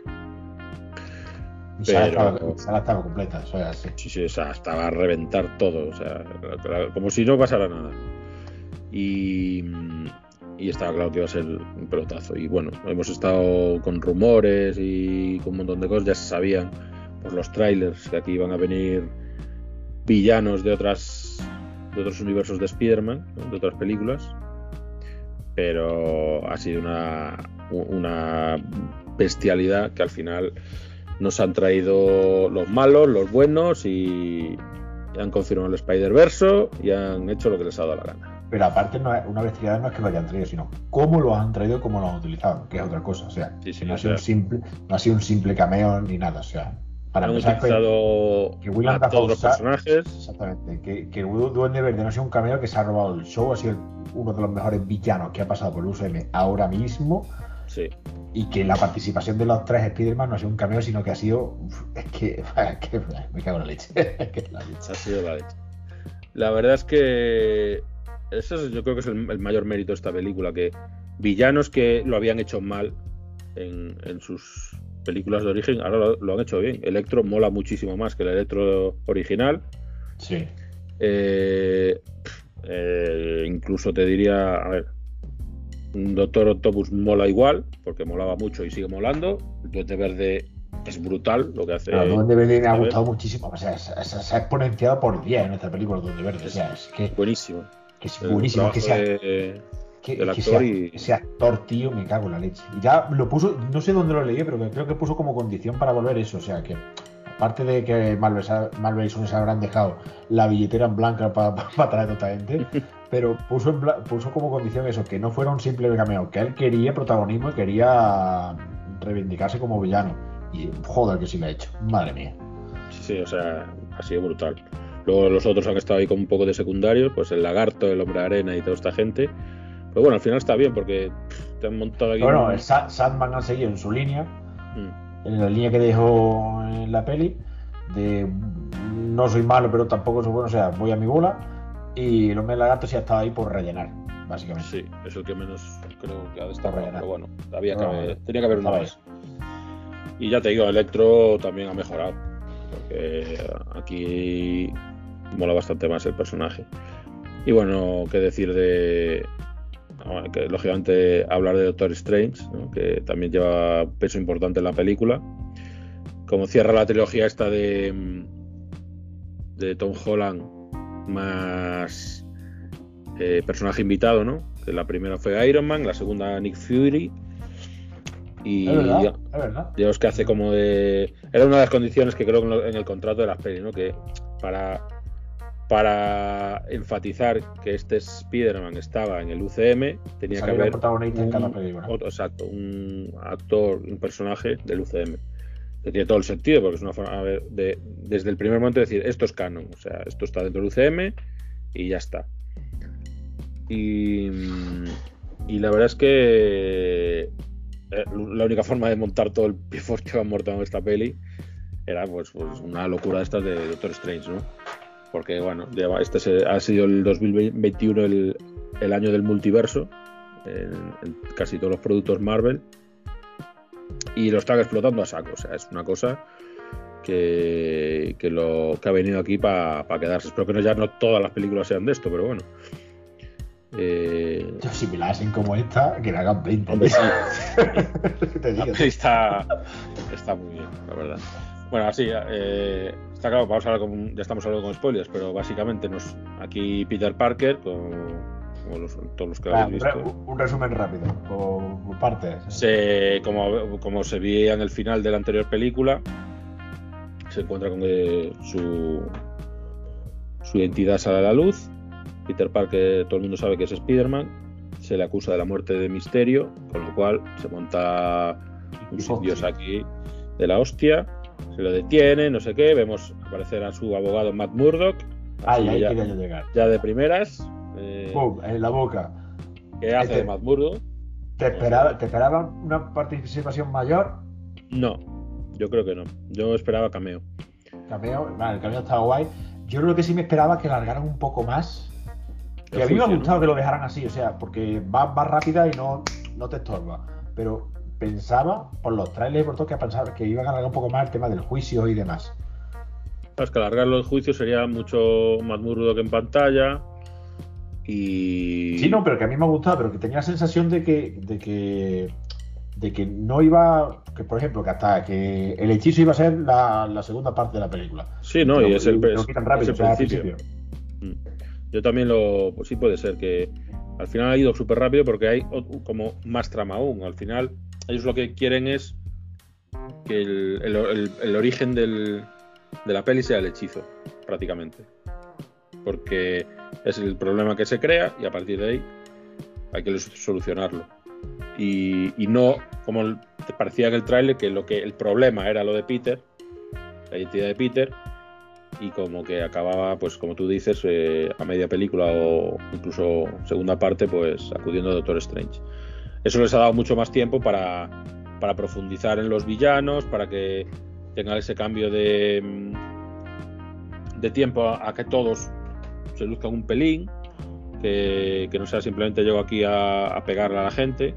Sala pero- estaba, sala estaba completa, eso es así. Sí, sí, o sea, estaba a reventar todo, o sea, como si no pasara nada. Y, y estaba claro que iba a ser un pelotazo. Y bueno, hemos estado con rumores y con un montón de cosas, ya se sabían por los trailers que aquí iban a venir villanos de otras de otros universos de Spider-Man, ¿no? de otras películas. Pero ha sido una, una bestialidad que al final nos han traído los malos, los buenos y han confirmado el Spider-Verse y han hecho lo que les ha dado la gana. Pero aparte, no es, una bestialidad no es que lo hayan traído, sino cómo lo han traído cómo lo han utilizado, que es otra cosa. O sea, Sí, sí, no, o ha sido un simple, no ha sido un simple cameo ni nada. O sea, para han empezar, que- utilizado que William a todos los personajes. Exactamente, que, que el Duende Verde no ha sido un cameo que se ha robado el show, ha sido uno de los mejores villanos que ha pasado por el UCM ahora mismo. Sí, Y que la participación de los tres Spider-Man no ha sido un cameo, sino que ha sido. Es que, es que me cago en la leche. Es que la leche. ha sido la leche. La verdad es que eso es- yo creo que es el, el mayor mérito de esta película, que villanos que lo habían hecho mal en, en sus películas de origen, ahora lo, lo han hecho bien. Electro mola muchísimo más que el Electro original. Sí. Eh, eh, incluso te diría, a ver, un Doctor Octopus mola igual, porque molaba mucho y sigue molando. El Duende Verde es brutal lo que hace. El Duende Verde me ha ver. gustado muchísimo. O sea, se, se- se ha exponenciado por 10 en esta película, el Duende Verde. O sea, es que, Buenísimo. que es buenísimo. Que sea, de- que, del que actor sea- y- ese actor, tío, me cago en la leche. Y ya lo puso, no sé dónde lo leí, pero creo que puso como condición para volver eso. O sea, que aparte de que Marvel, y Sony se habrán dejado la billetera en blanca para traer a esta gente, pero puso, en bla- puso como condición eso, que no fuera un simple cameo, que él quería protagonismo y quería reivindicarse como villano. Y joder, que sí lo ha hecho. Madre mía. Sí, sí, o sea, ha sido brutal. Luego los otros han estado ahí con un poco de secundarios, pues el lagarto, el hombre de arena y toda esta gente. Pero bueno, al final está bien porque pff, te han montado aquí. Bueno, un- el Sa- Sandman ha seguido en su línea, Mm, en la línea que dejó en la peli, de no soy malo, pero tampoco soy bueno, o sea, voy a mi bola. Y el hombre lagarto sí ha estado ahí por rellenar, básicamente. Sí, es el que menos creo que ha destacado. rellenar. Pero bueno, había que No, haber- tenía que haber estaba más. Y ya te digo, Electro también ha mejorado. Porque aquí mola bastante más el personaje. Y bueno, qué decir de. Ah, que, lógicamente hablar de Doctor Strange, ¿no? que también lleva peso importante en la película. Como cierra la trilogía esta de, de Tom Holland más eh, personaje invitado, ¿no? Que la primera fue Iron Man, la segunda Nick Fury. Y Es verdad, ya- es verdad. Digamos que hace como de. Era una de las condiciones que creo en el contrato de las pelis, ¿no? Que para, para enfatizar que este Spider-Man estaba en el UCM, tenía que haber. protagonista en un- cada película. otro- exacto, un actor, un personaje del UCM. Que tiene todo el sentido, porque es una forma de, desde el primer momento de decir esto es canon, o sea, esto está dentro del UCM y ya está. Y, y la verdad es que eh, la única forma de montar todo el pifos que han montado en esta peli era pues, pues una locura de estas de Doctor Strange, ¿no? Porque bueno, lleva- este se- ha sido el 2021 el, el año del multiverso en, en casi todos los productos Marvel y lo están explotando a saco, o sea, es una cosa que, que lo que ha venido aquí para quedarse. Espero que no ya no todas las películas sean de esto, pero bueno. Eh, Yo, si me la hacen como esta, que me hagan 20. Hombre, sí. Te La digo. peli está, está muy bien, la verdad. Bueno, así, eh, está claro, vamos a hablar con, ya estamos hablando con spoilers, pero básicamente nos, aquí Peter Parker, con, los- todos los que Ah, habéis visto, un resumen rápido, por, partes. se, como, como se veía en el final de la anterior película, se encuentra con que su, su identidad sale a la luz. Peter Parker, todo el mundo sabe que es Spider-Man, se le acusa de la muerte de Misterio, con lo cual se monta un dios aquí de la hostia, lo detiene, no sé qué, vemos aparecer a su abogado Matt Murdock, Ay, ahí ya, quería llegar. ya de primeras, eh, Pum, en la boca. ¿qué hace Este- Matt Murdock? ¿Te esperaba, ¿Te esperaba una participación mayor? No, yo creo que no, yo esperaba cameo. Cameo, vale, el cameo estaba guay. Yo creo que sí me esperaba que largaran un poco más. Que a mí me ha gustado que lo dejaran así, o sea, porque va más rápida y no, no te estorba. Pero pensaba, por los trailers y por todo, que pensaba que iban a alargar un poco más el tema del juicio y demás. Es que alargar los juicios sería mucho más Murdock en pantalla y... Sí, no, pero que a mí me ha gustado, pero que tenía la sensación de que, de que, de que no iba, que por ejemplo, que hasta que el hechizo iba a ser la, la segunda parte de la película. Sí, no, y es el, es- es el al principio. principio. Mm. Yo también lo. Pues sí, puede ser que al final ha ido súper rápido porque hay como más trama aún. Al final, ellos lo que quieren es que el, el- el- el origen del- de la peli sea el hechizo, prácticamente. Porque es el problema que se crea y a partir de ahí hay que solucionarlo. Y, y no, como parecía en el tráiler, que lo que el problema era lo de Peter, la identidad de Peter, y como que acababa, pues como tú dices, eh, a media película o incluso segunda parte, pues acudiendo a Doctor Strange. Eso les ha dado mucho más tiempo para, para profundizar en los villanos, para que tengan ese cambio de, mm, de tiempo a, a que todos se luzcan un pelín, que, que no sea simplemente llego aquí a, a pegarle a la gente.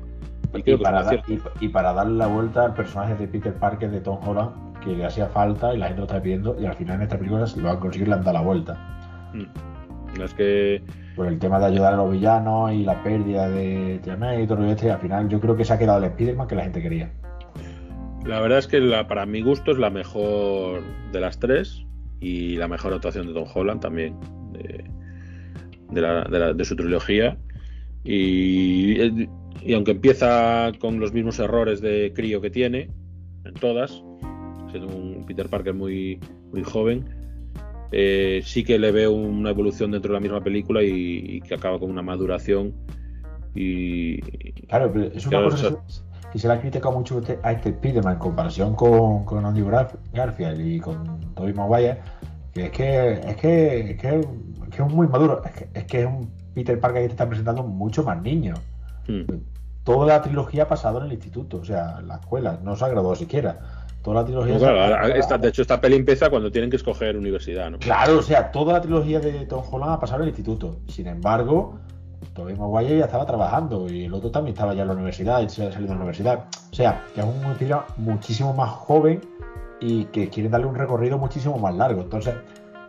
Y Y para, dar- y, y para darle la vuelta al personaje de Peter Parker de Tom Holland, que le hacía falta y la gente lo está pidiendo, y al final en esta película se lo van a conseguir, le han dado la vuelta. Mm. Es que Por el tema de ayudar a los villanos y la pérdida de Tiamat y todo lo este, al final yo creo que se ha quedado el Spider-Man que la gente quería. la verdad es que la, para mi gusto es la mejor de las tres y la mejor actuación de Tom Holland también, de, de la- de la- de su trilogía. Y, y aunque empieza con los mismos errores de crío que tiene, en todas, siendo un Peter Parker muy, muy joven, eh, sí que le veo una evolución dentro de la misma película y, y que acaba con una maduración. Y, Claro, pero es una cosa que se, que se le ha criticado mucho a este- a este Spider-Man en comparación con, con Garf- Garfield y con Tobey Maguire, que es que es que, es que, es que es muy maduro, es que, es que es un Peter Parker que te está presentando mucho más niño. mm, Toda la trilogía ha pasado en el instituto, o sea, en la escuela, no se ha graduado siquiera. Toda la trilogía. no, se ha- claro, ahora esta- de hecho, esta peli empieza cuando tienen que escoger universidad, ¿no? Claro, o sea, toda la trilogía de Tom Holland ha pasado en el instituto. Sin embargo, Tobey Maguire ya estaba trabajando y el otro también estaba ya en la universidad, y se ha salido de la universidad. O sea, que es un Spider-Man muchísimo más joven y que quieren darle un recorrido muchísimo más largo. Entonces,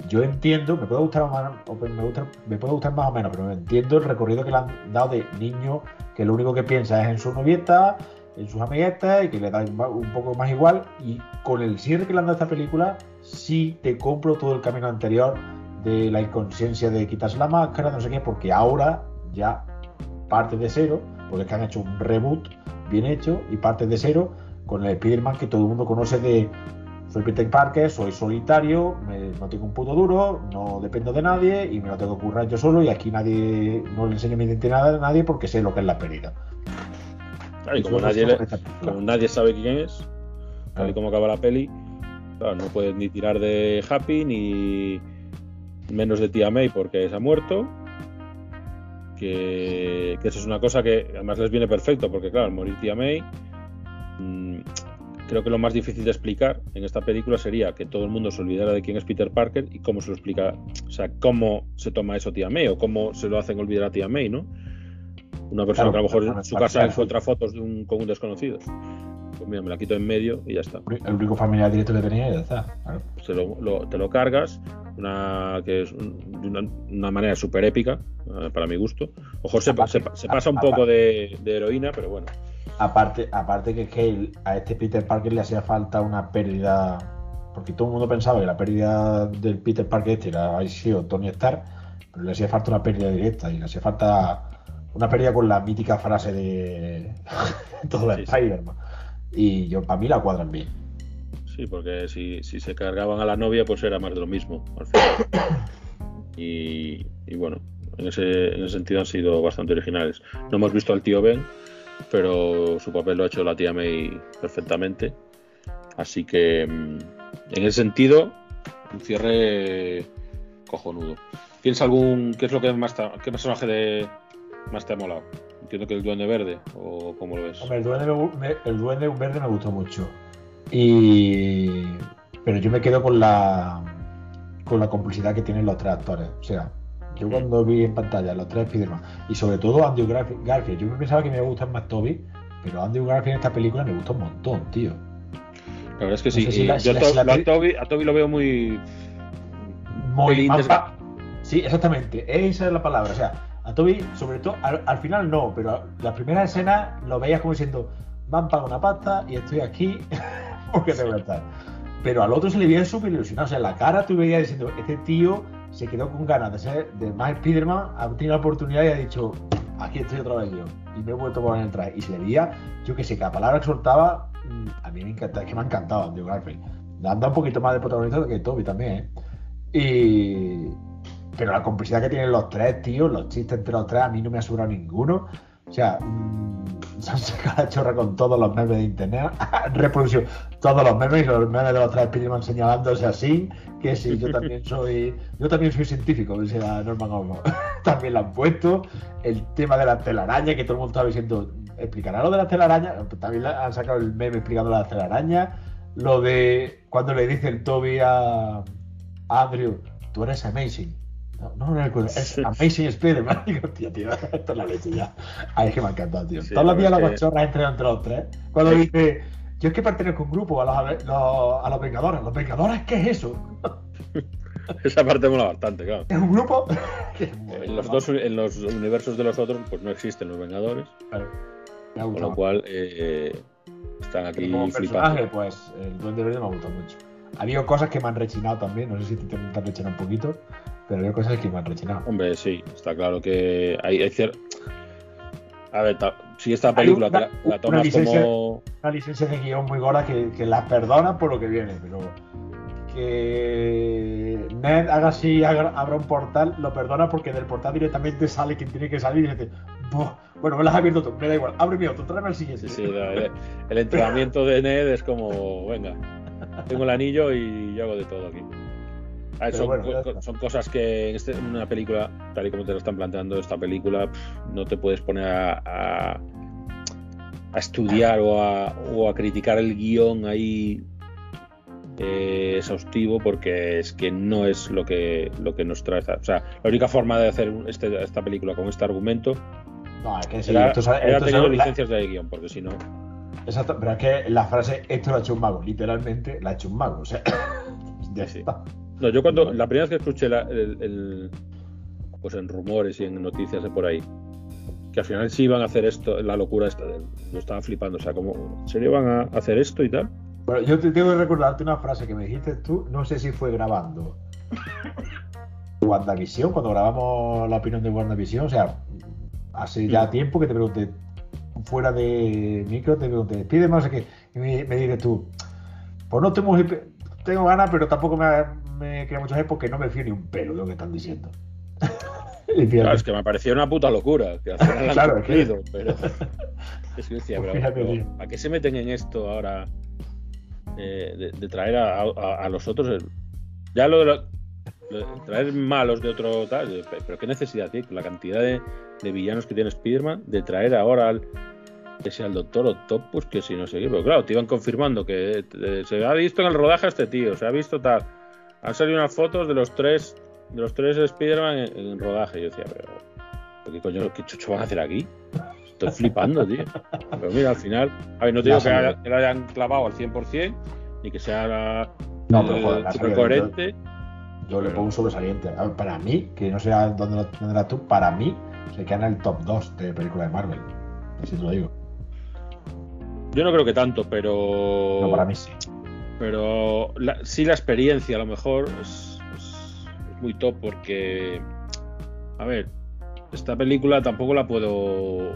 yo entiendo, me puede gustar más, o me, gusta- me puede gustar más o menos, pero entiendo el recorrido que le han dado de niño que lo único que piensa es en su novieta, en sus amiguetas y que le da un poco más igual. Y con el cierre que le han dado esta película, sí te compro todo el camino anterior de la inconsciencia de quitarse la máscara, no sé qué, porque ahora ya parte de cero, porque es que han hecho un reboot bien hecho y parte de cero con el Spider-Man que todo el mundo conoce de soy Peter Parker, soy solitario, me- no tengo un puto duro, no dependo de nadie y me lo tengo que currar yo solo y aquí nadie no le enseño mi identidad a nadie porque sé lo que es la pérdida. Claro, y como nadie, le- como sabe quién es, tal y como acaba la peli, claro, no puedes ni tirar de Happy ni menos de Tía May porque se ha muerto. Que, que eso es una cosa que además les viene perfecto porque, claro, al morir Tía May, mm, creo que lo más difícil de explicar en esta película sería que todo el mundo se olvidara de quién es Peter Parker y cómo se lo explica, o sea, cómo se toma eso Tía May o cómo se lo hacen olvidar a Tía May, ¿no? Una persona Claro, que a lo mejor en su casa encuentra fotos de un, con un desconocido. Pues mira, me la quito en medio y ya está. El único familiar directo que tenía y ya está. claro. Se lo- lo- te lo cargas, una que es un- de una, una manera súper épica, eh, para mi gusto. Ojo, se, Aparte- se- se pasa un aparte- poco de, de heroína, pero bueno. Aparte, aparte que, a este Peter Parker le hacía falta una pérdida, porque todo el mundo pensaba que la pérdida del Peter Parker este era había sido Tony Stark, pero le hacía falta una pérdida directa y le hacía falta una pérdida con la mítica frase de todo el Sí, sí. Spider-Man. Y yo, para mí la cuadran bien. Sí, porque si, si se cargaban a la novia, pues era más de lo mismo, al final. Y, y bueno, en ese, en ese sentido han sido bastante originales. No hemos visto al tío Ben, pero su papel lo ha hecho la tía May perfectamente. Así que, mm, en ese sentido, un cierre cojonudo. ¿Tienes algún. ¿Qué es lo que más qué personaje de, más te ha molado? Entiendo que el Duende Verde, o cómo lo ves. Hombre, el duende, me el duende verde me gustó mucho. Y pero yo me quedo con la con la complicidad que tienen los tres actores. O sea, yo cuando vi en pantalla los tres Spiderman y sobre todo Andrew Garf- Garfield, yo pensaba que me iba a gustar más Toby, pero Andrew Garfield en esta película me gustó un montón, tío. La verdad es que No sí. si la- yo si la- a To- si la a peli- Toby, a Toby lo veo muy. Muy más Sí, exactamente, esa es la palabra. O sea, a Toby, sobre todo, al, al final no, pero las primeras escenas lo veías como diciendo, me han pagado una pasta y estoy aquí porque tengo que estar. Pero al otro se le veía súper ilusionado. O sea, en la cara tú veías diciendo, este tío se quedó con ganas de ser de más Spiderman, ha tenido la oportunidad y ha dicho, aquí estoy otra vez yo. Y me he vuelto a poner el traje. Y se le veía, yo que sé, cada palabra que soltaba mm, a mí me encanta, es que me ha encantado Andrew Garfield. Le han dado un poquito más de protagonismo que Toby también, ¿eh? Y... Pero la complicidad que tienen los tres, tío, los chistes entre los tres, a mí no me ha sobrado ninguno. O sea, mmm, se han sacado la chorra con todos los memes de internet, han reproducido todos los memes y los memes de los tres Spiderman señalándose así, que si yo también soy, yo también soy científico, decía Norman Osborn. también lo han puesto. El tema de la telaraña, que todo el mundo estaba diciendo, ¿explicará lo de la telaraña? También han sacado el meme explicando la telaraña. Lo de cuando le dice el Toby a, a Andrew, tú eres amazing. No, no recuerdo. Es Amazing Spider-Man. Digo, tío, tío, esto es la leche ya. Ay, es que me ha encantado, tío. Sí, Todos los días la las es que- guachorras entre, entre los tres. Cuando dice, yo es que pertenezco a un grupo, a los, los- a los Vengadores. ¿Los Vengadores qué es eso? Esa parte mola bastante, claro. ¿Es un grupo? En los, dos, en los universos de los otros, pues no existen los Vengadores, Claro. Con lo cual eh, están aquí como flipando. personaje, pues el Duende Verde me ha gustado mucho. Ha habido cosas que me han rechinado también, no sé si te, te han rechinado un poquito, pero habido cosas que me han rechinado. Hombre, sí, está claro que hay, hay cier- A ver, si esta película una- la, la una tomas licencia- como. Una licencia de guion muy gorda que, que la perdona por lo que viene, pero que Ned haga así, haga- abra un portal, lo perdona porque del portal directamente sale quien tiene que salir y dice, "Buh, bueno, me las has abierto tú, me da igual, abre mi otro, tráeme el siguiente. Sí, sí, el, el entrenamiento de Ned es como, venga, tengo el anillo y yo hago de todo aquí. Ver, son, bueno, cosas que en, este- en una película, tal y como te lo están planteando esta película, pff, no te puedes poner a, a- a estudiar o a, o a criticar el guion ahí eh, exhaustivo porque es que no es lo que, lo que nos trae. O sea, la única forma de hacer este- esta película con este argumento No, es que sí, era, esto es- era esto es teniendo la- licencias de guion, porque si no. Exacto, pero es que la frase esto lo ha hecho un mago, literalmente la ha hecho un mago, o sea, ya Sí. está. No, yo cuando la primera vez que escuché la- el, el- pues en rumores y en noticias de por ahí, que al final sí iban a hacer esto, la locura esta, yo estaba flipando, o sea, como, ¿en serio van a hacer esto y tal? Bueno, yo te tengo que recordarte una frase que me dijiste tú, no sé si fue grabando WandaVision, cuando grabamos la opinión de WandaVision, o sea, hace ya Mm. tiempo que te pregunté, fuera de micro, te pregunté, pide más que y me, me dices tú, pues no tengo, tengo ganas, pero tampoco me, me crea mucho porque no me fío ni un pelo de lo que están diciendo. Claro, es que me parecía una puta locura, que Claro, es que- pero es que decía, Pues pero. ¿a qué se meten en esto ahora eh, de, de traer a, a- a los otros? ya lo de, lo- lo de traer malos de otro tal, pero qué necesidad tiene, la cantidad de, de villanos que tiene Spider-Man, de traer ahora al que sea el Doctor Octopus, que si no sé qué, pero claro, te iban confirmando que eh, se ha visto en el rodaje a este tío, se ha visto tal, han salido unas fotos de los tres de los tres Spider-Man en, en rodaje, yo decía, pero ¿qué coño, qué chucho van a hacer aquí? Estoy flipando, tío. Pero mira, al final, a ver, no te La digo que, haya- que hayan clavado al 100%, ni que sea No, pero joder, la súper salida, coherente. Yo le pongo un sobresaliente. A ver, Para mí, que no sé dónde lo tendrás tú, para mí se queda en el top 2 de películas de Marvel. Así te lo digo. Yo no creo que tanto, pero. No, para mí sí. Pero la- sí la experiencia a lo mejor es, muy top porque, a ver, esta película tampoco la puedo,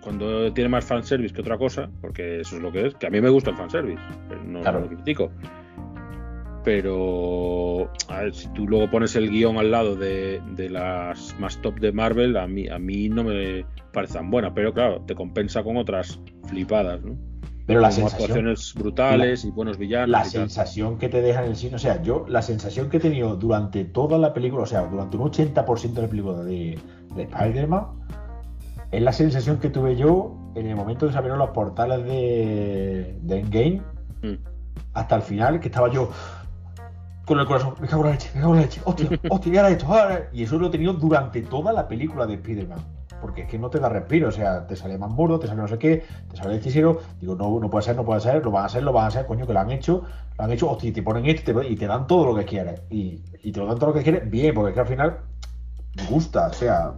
cuando tiene más fanservice que otra cosa, porque eso es lo que es, que a mí me gusta el fanservice, pero no Claro. lo critico. Pero, a ver, si tú luego pones el guion al lado de, de las más top de Marvel, a mí, a mí no me parece tan buena, pero claro, te compensa con otras flipadas, ¿no? Pero la sensación, actuaciones brutales y buenos villanos. la sensación que te deja en el cine, o sea, yo la sensación que he tenido durante toda la película, o sea, durante un 80% de la película de, de Spider-Man, es la sensación que tuve yo en el momento que se abrieron los portales de, de Endgame Mm. hasta el final, que estaba yo con el corazón, me cago en la leche, me cago en la leche, hostia, hostia, ahora esto, ahora- y eso lo he tenido durante toda la película de Spider-Man. Porque es que no te da respiro, o sea, te sale más burdo, te sale no sé qué, te sale el digo, no, no puede ser, no puede ser, lo van a hacer, lo van a hacer, coño, que lo han hecho, lo han hecho, hostia, te ponen esto y te, y te dan todo lo que quieres. Y, te lo dan todo lo que quieres, bien, porque es que al final gusta, o sea,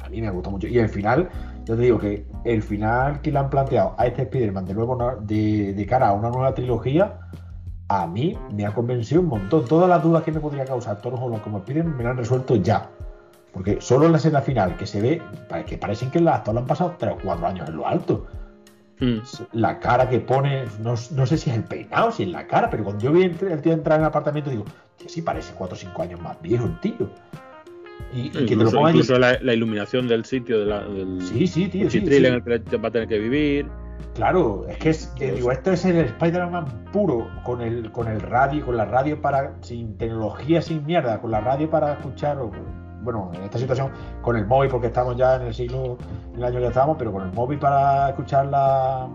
a mí me gusta mucho. Y el final, yo te digo que el final que le han planteado a este Spider-Man de nuevo de, cara a una nueva trilogía, a mí me ha convencido un montón. Todas las dudas que me podría causar Tom Holland como Spider-Man me las han resuelto ya. Porque solo en la escena final que se ve, que parecen que las actores han pasado 3 o 4 años en lo alto. Mm. La cara que pone, no, no sé si es el peinado, si es la cara, pero cuando yo vi el, tío entrar en el apartamento, digo, tío, sí parece 4 o 5 años más viejo el tío. Y, y que te lo Incluso, pongan incluso la, la iluminación del sitio, de la, del Sí, sí, tío, sí, sí. en el que va a tener que vivir. Claro, es que es, que digo, esto es el Spider-Man puro, con el, con el radio, con la radio para, sin tecnología, sin mierda, con la radio para escuchar, o, bueno, en esta situación, con el móvil, porque estamos ya en el siglo, en el año que estamos, pero con el móvil para escuchar la,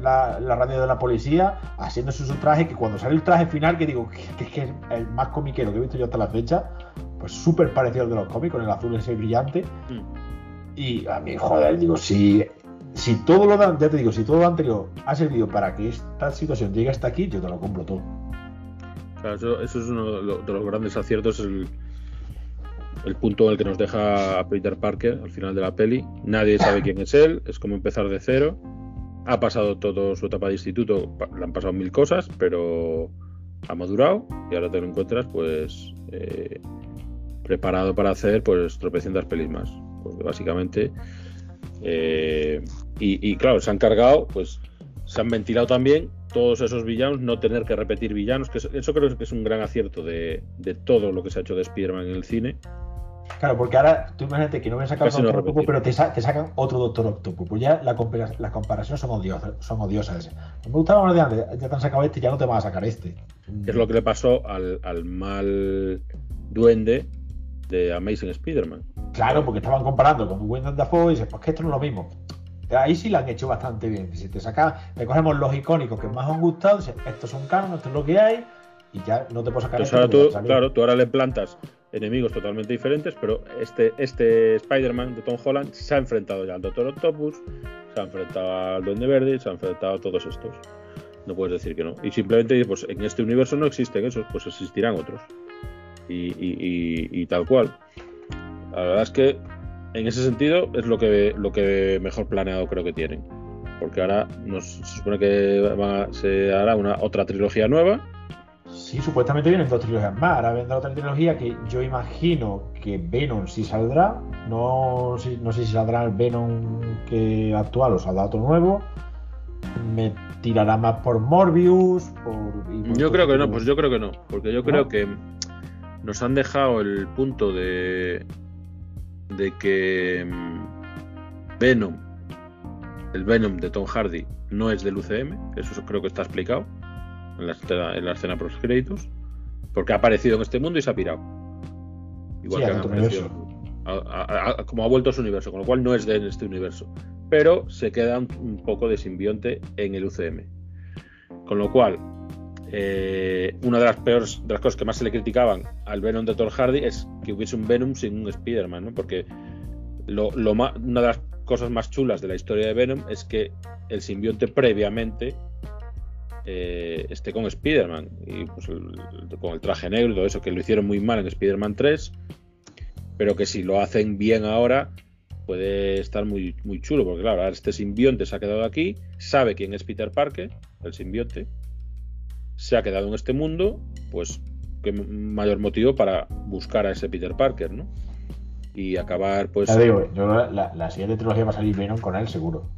la, la radio de la policía, haciéndose su traje, que cuando sale el traje final, que digo, que, que es el más comiquero que he visto yo hasta la fecha, pues súper parecido al de los cómics, con el azul ese brillante, Mm. y a mí, joder, digo, si, si todo lo ya te digo, si todo lo anterior ha servido para que esta situación llegue hasta aquí, yo te lo compro todo. Claro, eso, eso es uno de lo- de los grandes aciertos, el, el punto en el que nos deja Peter Parker al final de la peli. Nadie sabe quién es él, es como empezar de cero. Ha pasado todo su etapa de instituto, le han pasado mil cosas, pero ha madurado y ahora te lo encuentras pues eh, preparado para hacer pues tropecientas pelis más. Porque básicamente eh, y, y, claro, se han cargado, pues se han ventilado también todos esos villanos, no tener que repetir villanos, que eso, creo que es un gran acierto de, de todo lo que se ha hecho de Spider-Man en el cine. Claro, porque ahora tú imagínate que no me sacan no Doctor Octopus, pero te, sa- te sacan otro Doctor Octopus. Pues ya la compara- las comparaciones son odiosas. Son odiosas. Me gustaba más de antes, ya te han sacado este, ya no te van a sacar este. es lo que le pasó al, al mal duende de Amazing Spider-Man. Claro, porque estaban comparando con Wyndham Dafoe y dices, pues que esto no es lo mismo. Ahí sí lo han hecho bastante bien. Si te sacan, te cogemos los icónicos que más han gustado, dices, estos son canon, esto es lo que hay, y ya no te puedo sacar Entonces esto ahora tú, claro, tú ahora le plantas enemigos totalmente diferentes, pero este, este Spider-Man de Tom Holland se ha enfrentado ya al Doctor Octopus, se ha enfrentado al Duende Verde, se ha enfrentado a todos estos. No puedes decir que no. Y simplemente, pues en este universo no existen esos, pues existirán otros. Y, y- y- y tal cual. La verdad es que en ese sentido es lo que, lo que mejor planeado creo que tienen. Porque ahora nos, se supone que va- se hará una otra trilogía nueva. Sí, supuestamente vienen dos trilogías más. Ahora vendrá otra trilogía que yo imagino que Venom sí saldrá. No, sé- no sé si saldrá el Venom que actual o saldrá otro nuevo. Me tirará más por Morbius. Por, Yo creo que no, tipo- pues yo creo que no, porque yo ¿No? creo que nos han dejado el punto de de que mm, Venom, el Venom de Tom Hardy, no es del UCM, eso creo que está explicado en la escena, en la escena post créditos, porque ha aparecido en este mundo y se ha pirado. Igual Sí, que han aparecido- a- a- a- como ha vuelto a su universo, con lo cual no es de este universo, pero se queda un, un poco de simbionte en el UCM. Con lo cual, eh, una de las peores de las cosas que más se le criticaban al Venom de Thor Hardy es que hubiese un Venom sin un Spider-Man, ¿no? Porque una de las cosas más chulas de la historia de Venom es que el simbionte previamente eh, esté con Spider-Man y pues, con el traje negro y todo eso, que lo hicieron muy mal en Spider-Man 3, pero que si lo hacen bien ahora puede estar muy, muy chulo, porque claro, este simbionte se ha quedado aquí, sabe quién es Peter Parker, el simbionte, se ha quedado en este mundo, pues qué mayor motivo para buscar a ese Peter Parker, ¿no? Y acabar, pues... Ya digo, yo la, la siguiente trilogía va a salir Venom con él, seguro.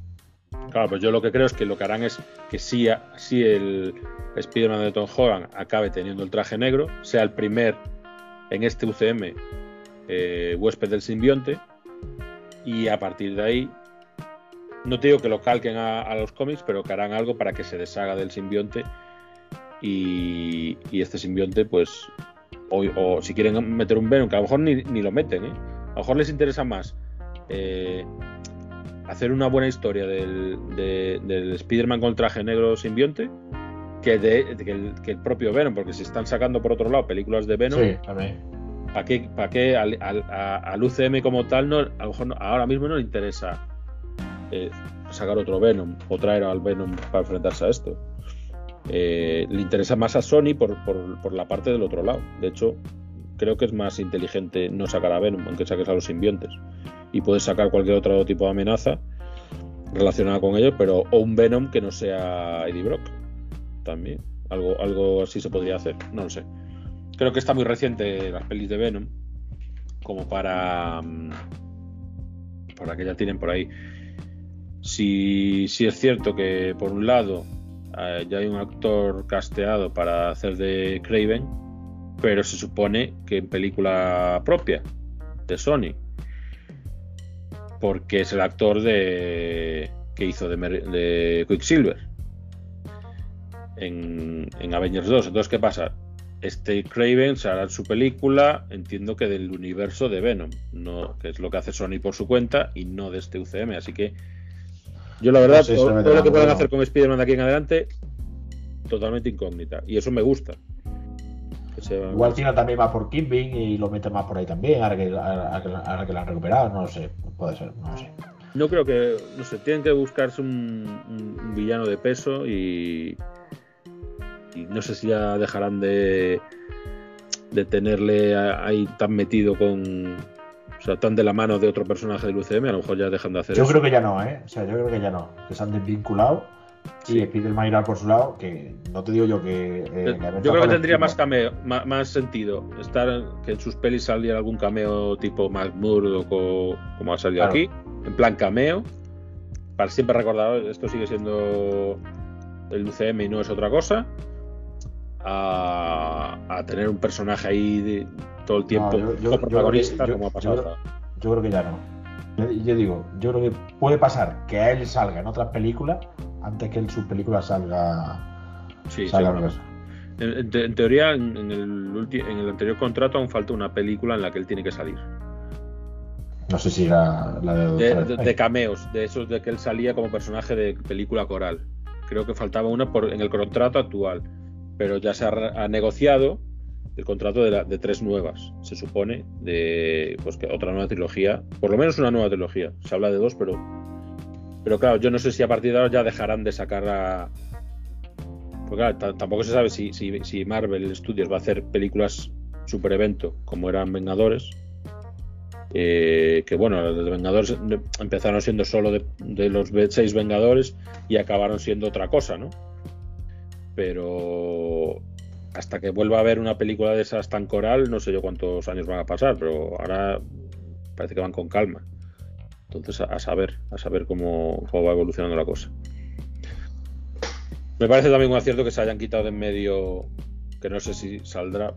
Claro, pues yo lo que creo es que lo que harán es que si, si el Spider-Man de Tom Holland acabe teniendo el traje negro, sea el primer en este UCM eh, huésped del simbionte, y a partir de ahí, no te digo que lo calquen a, a los cómics, pero que harán algo para que se deshaga del simbionte y, y este simbionte, pues, o, o si quieren meter un Venom, que a lo mejor ni, ni lo meten, ¿eh? a lo mejor les interesa más. eh, hacer una buena historia del, de- del Spider-Man con traje negro simbionte que, de, que, el, que el propio Venom, porque si están sacando por otro lado películas de Venom, Sí. ¿para qué, para qué al, al- a- al UCM como tal no, a lo mejor no- ahora mismo no le interesa eh, sacar otro Venom o traer al Venom para enfrentarse a esto? Eh, le interesa más a Sony por, por- por la parte del otro lado. De hecho, creo que es más inteligente no sacar a Venom, aunque saques a los simbiontes. Y puedes sacar cualquier otro tipo de amenaza relacionada con ellos, pero o un Venom que no sea Eddie Brock. También. Algo, algo así se podría hacer. No lo sé. Creo que está muy reciente las pelis de Venom. Como para. mm, Para que ya tienen por ahí. Si, si es cierto que por un lado eh, ya hay un actor casteado para hacer de Craven, pero se supone que en película propia de Sony, porque es el actor de que hizo de, de Quicksilver en, en Avengers 2. Entonces, ¿qué pasa? Este Craven se hará su película, entiendo que del universo de Venom, no, que es lo que hace Sony por su cuenta y no de este UCM. Así que yo la verdad, No sé si todo, lo todo meterán, lo que puedan hacer con Spider-Man de aquí en adelante, totalmente incógnita. Y eso me gusta. Sea- Igual tira también más por Kirby y lo mete más por ahí también, ahora que, ahora que, ahora que lo han recuperado, no lo sé, puede ser, no lo sé. No creo que, no sé, tienen que buscarse un, un- un villano de peso y, y no sé si ya dejarán de, de tenerle ahí tan metido con, sea, tan de la mano de otro personaje del UCM, a lo mejor ya dejan de hacer Yo eso. creo que ya no, ¿eh? O sea, yo creo que ya no, que se han desvinculado y Spider-Man irá por su lado, que no te digo yo que... eh, Yo creo que tendría más cameo, ma- más, sentido estar que en sus pelis saliera algún cameo tipo Matt Murdock o como ha salido Claro. aquí, en plan cameo, para siempre recordar esto sigue siendo el UCM y no es otra cosa, a, a tener un personaje ahí de- todo el tiempo yo- yo- como yo protagonista yo- como ha pasado. yo- creo que ya no. Yo, digo, yo creo que puede pasar que a él salga en otras películas antes que en sus películas salga, Sí, salga algo. en, en te- en teoría, en, en el en el anterior contrato aún falta una película en la que él tiene que salir. No sé si era la de, de, de cameos, de esos de que él salía como personaje de película coral. Creo que faltaba una por, en el contrato actual, pero ya se ha, negociado el contrato de, la- de tres nuevas, se supone, de pues que otra nueva trilogía, por lo menos una nueva trilogía. Se habla de dos, pero pero claro, yo no sé si a partir de ahora ya dejarán de sacar a porque claro, ta- tampoco se sabe si, si, si Marvel Studios va a hacer películas super evento como eran Vengadores. Eh, que bueno, los Vengadores empezaron siendo solo de, los seis Vengadores y acabaron siendo otra cosa, ¿no? Pero hasta que vuelva a haber una película de esas tan coral, no sé yo cuántos años van a pasar, pero ahora parece que van con calma. Entonces, a, saber, a saber cómo, cómo va evolucionando la cosa. Me parece también un acierto que se hayan quitado de en medio, que no sé si saldrá,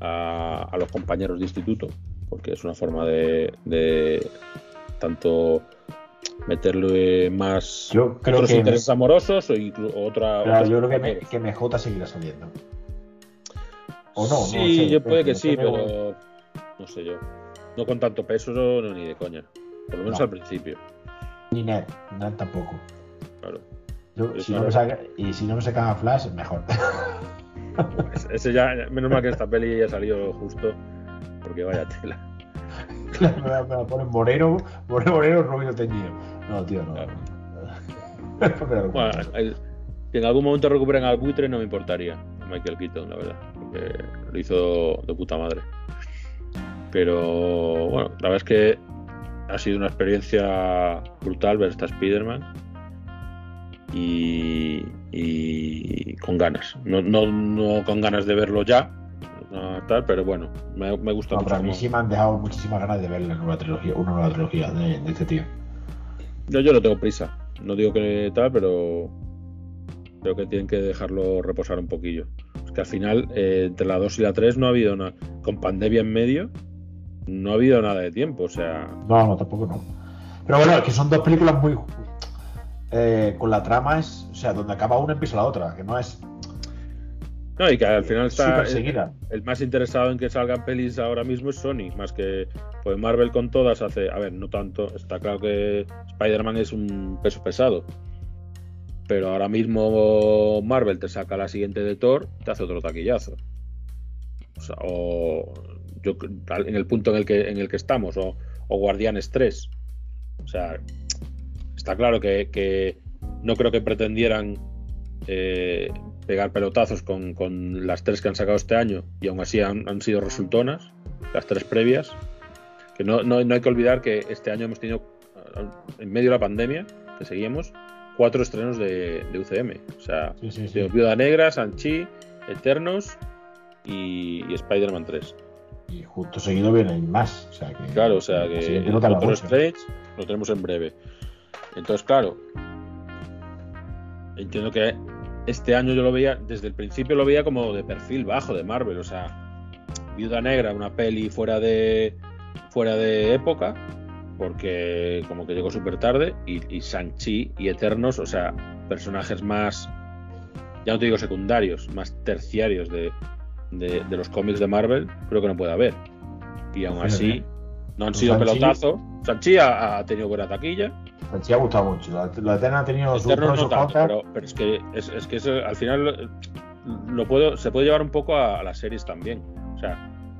a, los compañeros de instituto, porque es una forma de tanto meterle más Yo creo otros que- intereses amorosos o otra. Claro, yo creo que, me- que MJ seguirá saliendo. O no, no sí, sé, yo puede que sí, pero no sé yo. No con tanto peso no, ni de coña. Por lo menos No. al principio. Ni Ned, Ned tampoco. Claro. Yo, si no me saca, y si no me sacan a Flash, mejor. Ese ya, menos mal que esta peli ya salió justo, porque vaya tela. Me, me la ponen moreno, moreno, moreno, rubio teñido. No, tío, no. Claro. Pero, Bueno, el- que en algún momento recuperen al buitre no me importaría, Michael Keaton, la verdad, porque lo hizo de puta madre. Pero bueno, la verdad es que ha sido una experiencia brutal ver esta Spider-Man y, y con ganas. No, no, no con ganas de verlo ya, no tal, pero bueno, me, me gusta no, mucho. pero a mí sí me han dejado muchísimas ganas de ver la nueva trilogía, una nueva trilogía de, de este tío. Yo, yo no tengo prisa. No digo que tal, pero creo que tienen que dejarlo reposar un poquillo. Es que al final, eh, entre la 2 y la 3 no ha habido nada. Con pandemia en medio, no ha habido nada de tiempo. O sea, No, no, tampoco no. Pero bueno, es que son dos películas muy. eh, con la trama es. O sea, donde acaba una empieza la otra, que no es no, y que al final está. el más interesado en que salgan pelis ahora mismo es Sony, más que pues Marvel con todas hace. A ver, no tanto. Está claro que Spider-Man es un peso pesado. Pero ahora mismo Marvel te saca la siguiente de Thor, te hace otro taquillazo. O, sea, o yo en el punto en el que en el que estamos, o, o Guardianes 3. O sea, está claro que, que no creo que pretendieran eh, pegar pelotazos con, con las tres que han sacado este año y aún así han, han sido resultonas, las tres previas. Que no, no, no hay que olvidar que este año hemos tenido, en medio de la pandemia, que seguimos, cuatro estrenos de, de UCM. O sea, Sí, sí, sí. Viuda Negra, Sanchi, Eternos y, y Spider-Man 3. Y justo seguido vienen más. O sea que, Claro, o sea que siguiente no Doctor. Strange lo tenemos en breve. Entonces, claro, entiendo que este año yo lo veía, desde el principio lo veía como de perfil bajo de Marvel, o sea, Viuda Negra, una peli fuera de fuera de época, porque como que llegó súper tarde, y, y Shang-Chi y Eternos, o sea, personajes más, ya no te digo secundarios, más terciarios de, de los cómics de Marvel, creo que no puede haber. Y aún así, no han sido Shang-Chi- pelotazo. Shang-Chi ha, ha tenido buena taquilla. Sí ha gustado mucho. La, la Eterna ha tenido y no tanto, pero, pero es que es, es que eso, al final eh, lo puedo, se puede llevar un poco a, a las series también. O sea,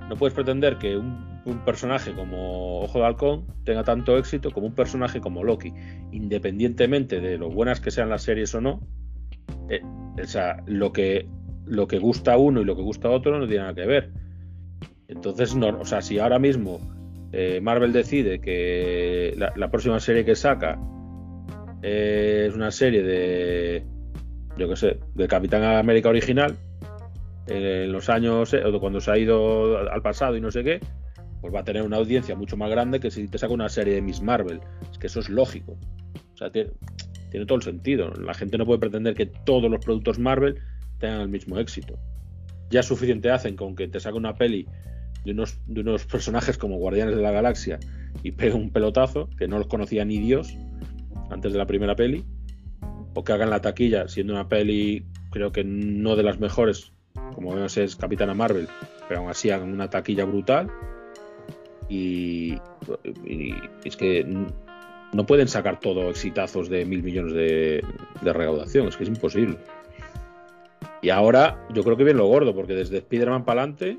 no puedes pretender que un, un personaje como Ojo de Halcón tenga tanto éxito como un personaje como Loki, independientemente de lo buenas que sean las series o no. eh, o sea, lo que lo que gusta a uno y lo que gusta a otro no tiene nada que ver. Entonces, no, o sea, si ahora mismo eh, Marvel decide que la, próxima serie que saca eh, es una serie de, yo qué sé, de Capitán América original, en los años, eh, cuando se ha ido al pasado y no sé qué, pues va a tener una audiencia mucho más grande que si te saca una serie de Miss Marvel. Es que eso es lógico. O sea, tiene, tiene todo el sentido. La gente no puede pretender que todos los productos Marvel tengan el mismo éxito. Ya suficiente hacen con que te saque una peli de unos, de unos personajes como Guardianes de la Galaxia y pegue un pelotazo, que no los conocía ni Dios antes de la primera peli, o que hagan la taquilla siendo una peli, creo que no de las mejores, como vemos es Capitana Marvel, pero aún así hagan una taquilla brutal. Y, y es que no pueden sacar todo exitazos de mil millones de, de recaudación, es que es imposible. Y ahora yo creo que viene lo gordo, porque desde Spider-Man para adelante,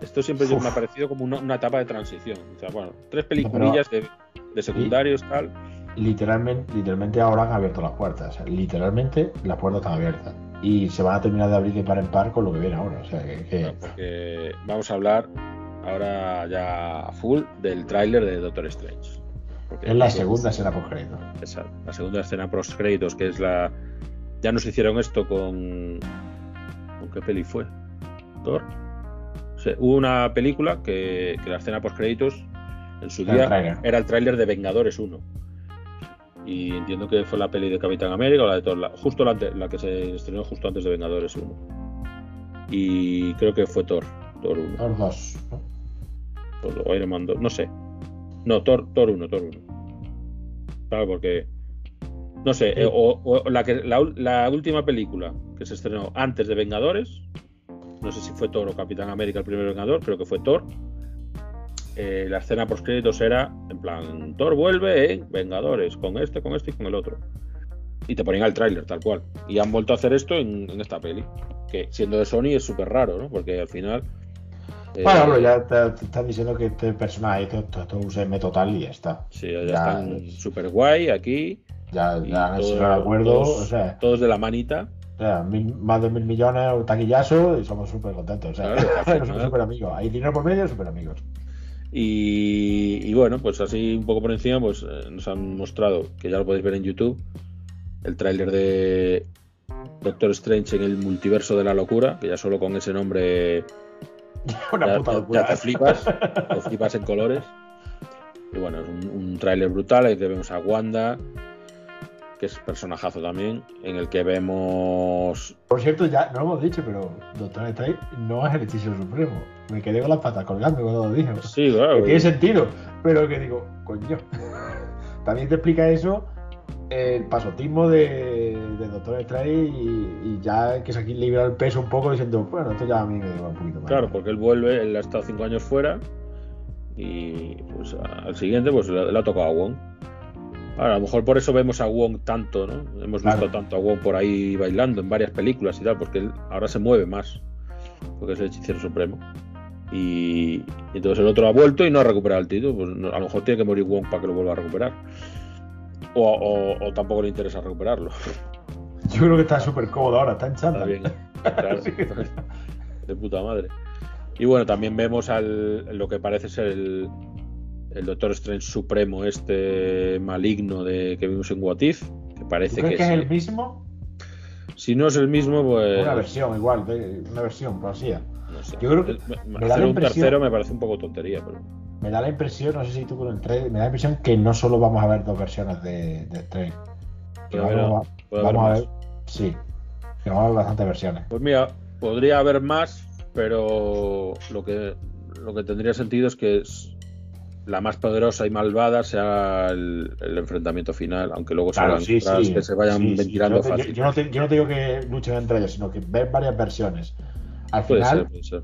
esto siempre me ha parecido como una, una etapa de transición. O sea, bueno, tres peliculillas de, de secundarios, tal. Literalmente, literalmente ahora han abierto las puertas. Literalmente las puertas están abiertas. Y se van a terminar de abrir de par en par con lo que viene ahora. O sea, que, vamos a hablar ahora ya a full del tráiler de Doctor Strange. Porque es la segunda escena post crédito. esa- la segunda escena post créditos, que es la. Ya nos hicieron esto con. ¿Con qué peli fue? ¿Thor? Hubo una película que, que la escena post créditos en su día era el tráiler de Vengadores 1. Y entiendo que fue la peli de Capitán América o la de Thor, la- justo la, que se estrenó justo antes de Vengadores 1. Y creo que fue Thor, Thor 1. Los dos. ¿no? Thor o Iron Man 2, no sé. No, Thor, Thor 1, Thor 1. Claro, porque. No sé, Sí. eh, o, o la, que, la última película que se estrenó antes de Vengadores, no sé si fue Thor o Capitán América el primer Vengador, creo que fue Thor. Eh, la escena post créditos era en plan: Thor vuelve en Vengadores, con este, con este y con el otro. Y te ponían el tráiler, tal cual. Y han vuelto a hacer esto en, en esta peli. Que siendo de Sony es súper raro, ¿no? Porque al final. eh, Bueno, ya te, te están diciendo que este personaje es un CM total y ya está. Sí, ya, Ya están es- súper guay aquí. Ya, ya han todo- hecho el acuerdo. todos, o sea, todos de la manita. O sea, mil- más de mil millones, un taquillazo y somos súper contentos. O sea, Claro, somos súper amigos. Hay dinero por medio, súper amigos. Y, y bueno, pues así un poco por encima, pues eh, nos han mostrado, que ya lo podéis ver en YouTube, el tráiler de Doctor Strange en el multiverso de la locura, que ya solo con ese nombre Una ya, puta locura. ya te flipas, te flipas en colores. Y bueno, es un, un tráiler brutal, ahí que vemos a Wanda, que es personajazo también, en el que vemos Por cierto, ya no lo hemos dicho, pero Doctor Strange no es el hechicero supremo. Me quedé con las patas colgando cuando lo dije. Sí, claro. Que tiene sentido, pero que digo, coño. También te explica eso el pasotismo de, de Doctor Strange y, y ya que se aquí libera el peso un poco diciendo, bueno, esto ya a mí me lleva un poquito más. Claro, porque él vuelve, él ha estado cinco años fuera y pues al siguiente pues le, le ha tocado a Wong. Ahora, a lo mejor por eso vemos a Wong tanto, ¿no? Hemos Claro. visto tanto a Wong por ahí bailando en varias películas y tal, porque él ahora se mueve más, porque es el hechicero supremo. Y, y entonces el otro ha vuelto y no ha recuperado el título, pues a lo mejor tiene que morir Wong para que lo vuelva a recuperar. O, o- o tampoco le interesa recuperarlo. Yo creo que está súper cómodo ahora, está en Está chándal. bien. claro. Sí. de puta madre. Y bueno, también vemos al, lo que parece ser el, el Doctor Strange Supremo, este maligno de que vimos en What If, que ¿Tú parece crees que, que es el mismo? Si no es el mismo, pues. Una versión igual, una versión, por así. No sé. Yo creo que me- me da la un impresión- tercero me parece un poco tontería, pero. me da la impresión, no sé si tú con el trailer, me da la impresión que no solo vamos a ver dos versiones de, de Strange. Que vamos, haber- a- vamos haber a ver, sí, que vamos a ver bastantes versiones. Pues mira, podría haber más, pero lo que, lo que tendría sentido es que es la más poderosa y malvada sea el, el enfrentamiento final, aunque luego se hagan cosas que se vayan sí, sí. ventilando Yo, te- fácil. yo no te, yo no te digo que luchen entre ellos, sino que ver varias versiones. Al Puede final, ser, puede ser.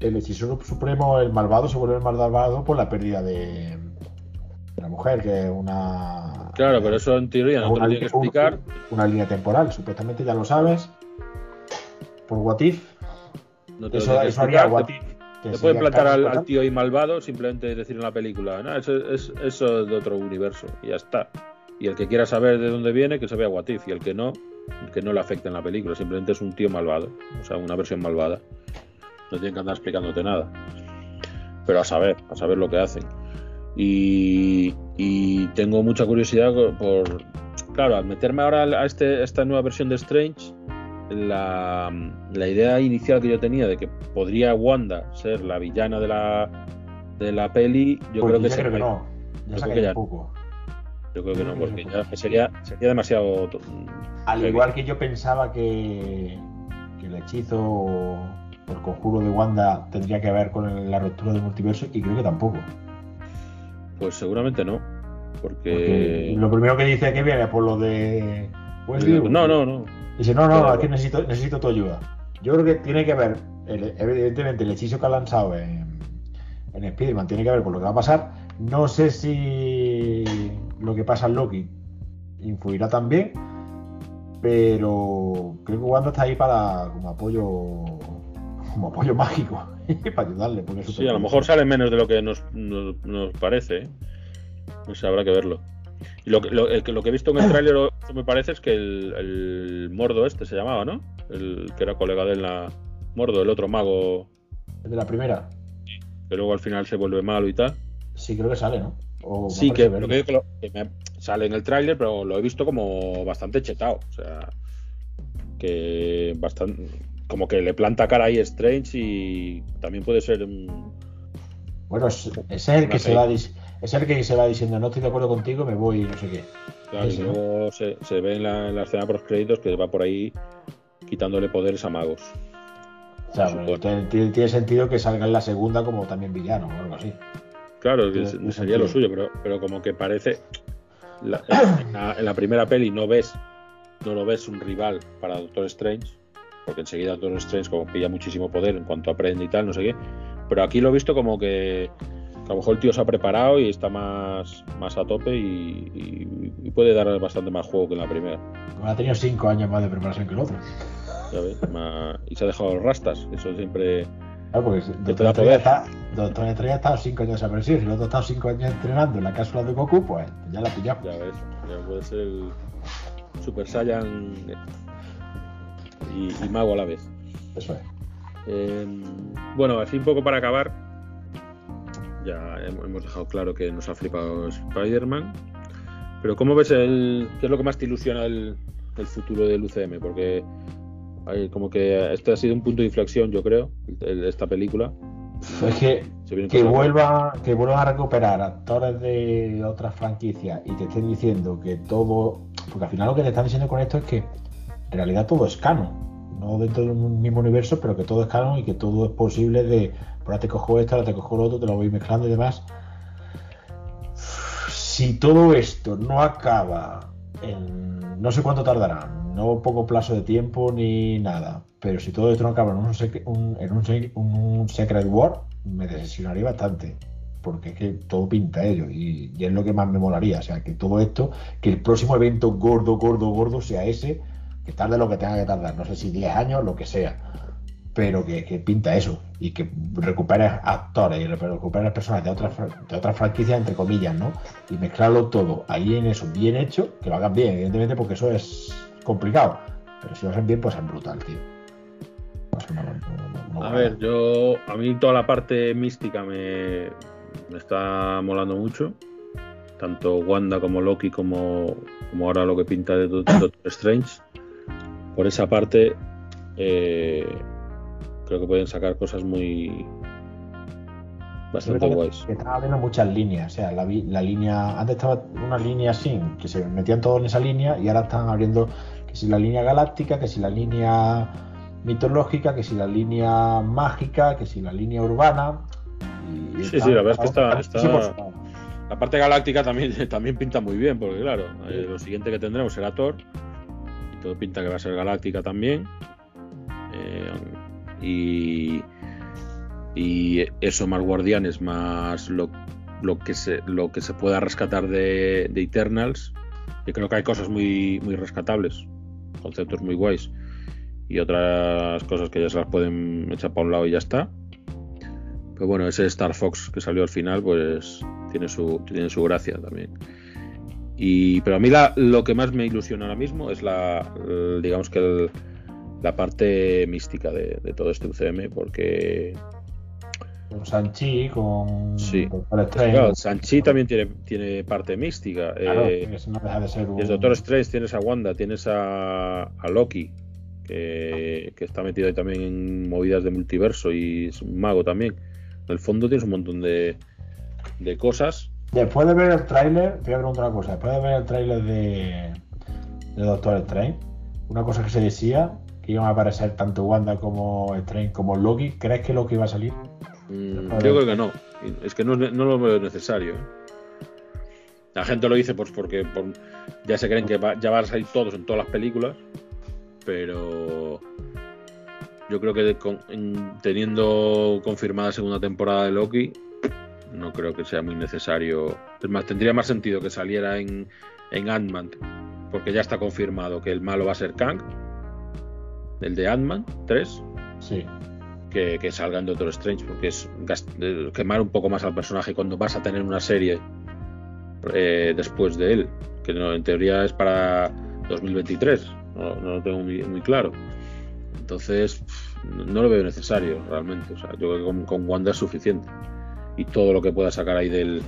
el hechicero supremo, el malvado, se vuelve el malvado por la pérdida de, de la mujer, que es una. Claro, pero eso en teoría no te lo tiene que explicar. una línea temporal, supuestamente ya lo sabes. Por What If, No te lo eso, que eso haría. What If. Sería pueden plantar al, tío ahí malvado, simplemente decir en la película, no, eso es eso es de otro universo, y ya está. Y el que quiera saber de dónde viene, que se vea What If, y el que no, que no le afecte en la película, simplemente es un tío malvado, o sea, una versión malvada. No tienen que andar explicándote nada. Pero a saber, a saber lo que hacen. Y, y tengo mucha curiosidad por, claro, al meterme ahora a este, esta nueva versión de Strange, la, la idea inicial que yo tenía de que podría Wanda ser la villana de la, de la peli, yo Pues creo que creo no. Yo creo que ya- poco. Yo creo que no, porque que ya sería, sería demasiado. Al igual que yo pensaba que, que el hechizo o el conjuro de Wanda tendría que ver con la ruptura del multiverso, y creo que tampoco. Pues seguramente no. Porque Porque. lo primero que dice que viene por lo de. No, no, no. Dice, no, no, aquí necesito, necesito tu ayuda. Yo creo que tiene que ver, el- evidentemente, el hechizo que ha lanzado en, en Spider-Man tiene que ver con lo que va a pasar. No sé si lo que pasa en Loki influirá también, pero creo que Wanda está ahí para como apoyo como apoyo mágico para ayudarle. Porque es Sí, a lo mejor sale menos de lo que nos, nos, nos parece. ¿eh? No sé, habrá que verlo. Y lo, que- lo, el lo que he visto en el tráiler, me parece es que el, el Mordo este se llamaba, ¿no? El que era colega de la. Mordo, el otro mago, El de la primera. que luego al final se vuelve malo y tal. Sí, creo que sale, ¿no? O Sí, que, lo que, digo que lo- que me sale en el tráiler, pero lo he visto como bastante chetado. O sea, que bastante. Como que le planta cara ahí Strange y también puede ser un. Bueno, es, es el que se va dis- es el que se va diciendo no estoy de acuerdo contigo, me voy y no sé qué. Claro, y Ese, ¿no? luego se, se ve en la, en la escena por créditos que va por ahí quitándole poderes a magos. O sea, Supongo. tiene, tiene- sentido que salga en la segunda como también villano o algo así. Claro, Tiene- sería lo suyo, pero, pero como que parece. la- en, la, en la primera peli no ves, no lo ves un rival para Doctor Strange, porque enseguida Doctor Strange como pilla muchísimo poder en cuanto aprende y tal, no sé qué. Pero aquí lo he visto como que a lo mejor el tío se ha preparado y está más, más a tope y, y- y puede dar bastante más juego que en la primera. Como ha tenido cinco años más de preparación que el otro. ya ves, más- y se ha dejado los rastas, eso siempre. Claro, porque Doctor poder. está, Doctor Strange ha estado cinco años desaparecido. Si el otro ha estado cinco años entrenando en la cápsula de Goku, pues ya la pillamos. Ya ves, ya puede ser el Super Saiyan y, y mago a la vez. Eso es. Eh, bueno, así un poco para acabar. Ya hem- hemos dejado claro que nos ha flipado Spider-Man. Pero ¿cómo ves el. ¿Qué es lo que más te ilusiona el, el futuro del UCM? Porque hay como que este ha sido un punto de inflexión, yo creo, el- esta película. Es que que vuelva que vuelvan a recuperar actores de otras franquicias y te estén diciendo que todo porque al final lo que te están diciendo con esto es que en realidad todo es canon no dentro de un mismo universo pero que todo es canon y que todo es posible de pues ahora te cojo esto ahora te cojo lo otro te lo voy mezclando y demás. Si todo esto no acaba en no sé cuánto tardará no poco plazo de tiempo ni nada pero si todo esto no acaba en un, sec- un- en un Secret War me decepcionaría bastante porque es que todo pinta ello y, y es lo que más me molaría. O sea que todo esto que el próximo evento gordo gordo gordo sea ese que tarde lo que tenga que tardar no sé si 10 años lo que sea pero que, que pinta eso y que recuperes actores y recuperes personas de otras de otras franquicias entre comillas no y mezclarlo todo ahí en eso bien hecho que lo hagan bien evidentemente porque eso es complicado pero si lo hacen bien pues es brutal tío a ver, yo. A mí toda la parte mística me, me está molando mucho. Tanto Wanda como Loki, como, como ahora lo que pinta de Doc- Doctor Strange. Por esa parte, eh, creo que pueden sacar cosas muy. bastante guays. que estaba viendo muchas líneas. O sea, la, la línea. Antes estaba una línea así, que se metían todos en esa línea, y ahora están abriendo que si la línea galáctica, que si la línea mitológica, que si la línea mágica, que si la línea urbana. y- y Sí, sí, la verdad es que está- está- La parte galáctica también, también pinta muy bien, porque claro, eh, lo siguiente que tendremos será Thor. Y todo pinta que va a ser galáctica también. Eh, y, y eso más guardianes, más lo, lo que se lo que se pueda rescatar de, de Eternals. Yo creo que hay cosas muy, muy rescatables, conceptos muy guays. Y otras cosas que ya se las pueden echar para un lado y ya está. Pero bueno, ese Star Fox que salió al final, pues tiene su, tiene su gracia también. Y, pero a mí la- lo que más me ilusiona ahora mismo es la, digamos que el- la parte mística de, de todo este UCM, porque Con Sanchi, con Sí. Doctor Strange. claro, Sanchi también tiene, tiene parte mística. Claro, eh, no deja de ser un. y el Doctor Strange tienes a Wanda, tienes a, a Loki, que, que está metido ahí también en movidas de multiverso y es un mago también. En el fondo tienes un montón de, de cosas. Después de ver el tráiler, te voy a preguntar una cosa. Después de ver el tráiler de, de Doctor Strange, una cosa que se decía, que iban a aparecer tanto Wanda como Strange como Loki, ¿crees que Loki va a salir? Mm, yo creo que no. Es que no, no lo veo necesario. ¿eh? La gente lo dice pues porque por- ya se creen que ya van a salir todos en todas las películas, pero yo creo que teniendo confirmada segunda temporada de Loki, no creo que sea muy necesario. Es más, tendría más sentido que saliera en, en Ant-Man, porque ya está confirmado que el malo va a ser Kang, el de Ant-Man 3 Sí. que, que salga en Doctor Strange, porque es quemar un poco más al personaje cuando vas a tener una serie eh, después de él, que no, en teoría es para 2023, no, no lo tengo muy, muy claro. Entonces, no, lo veo necesario realmente. O sea, yo creo que con, con Wanda es suficiente. Y todo lo que pueda sacar ahí del,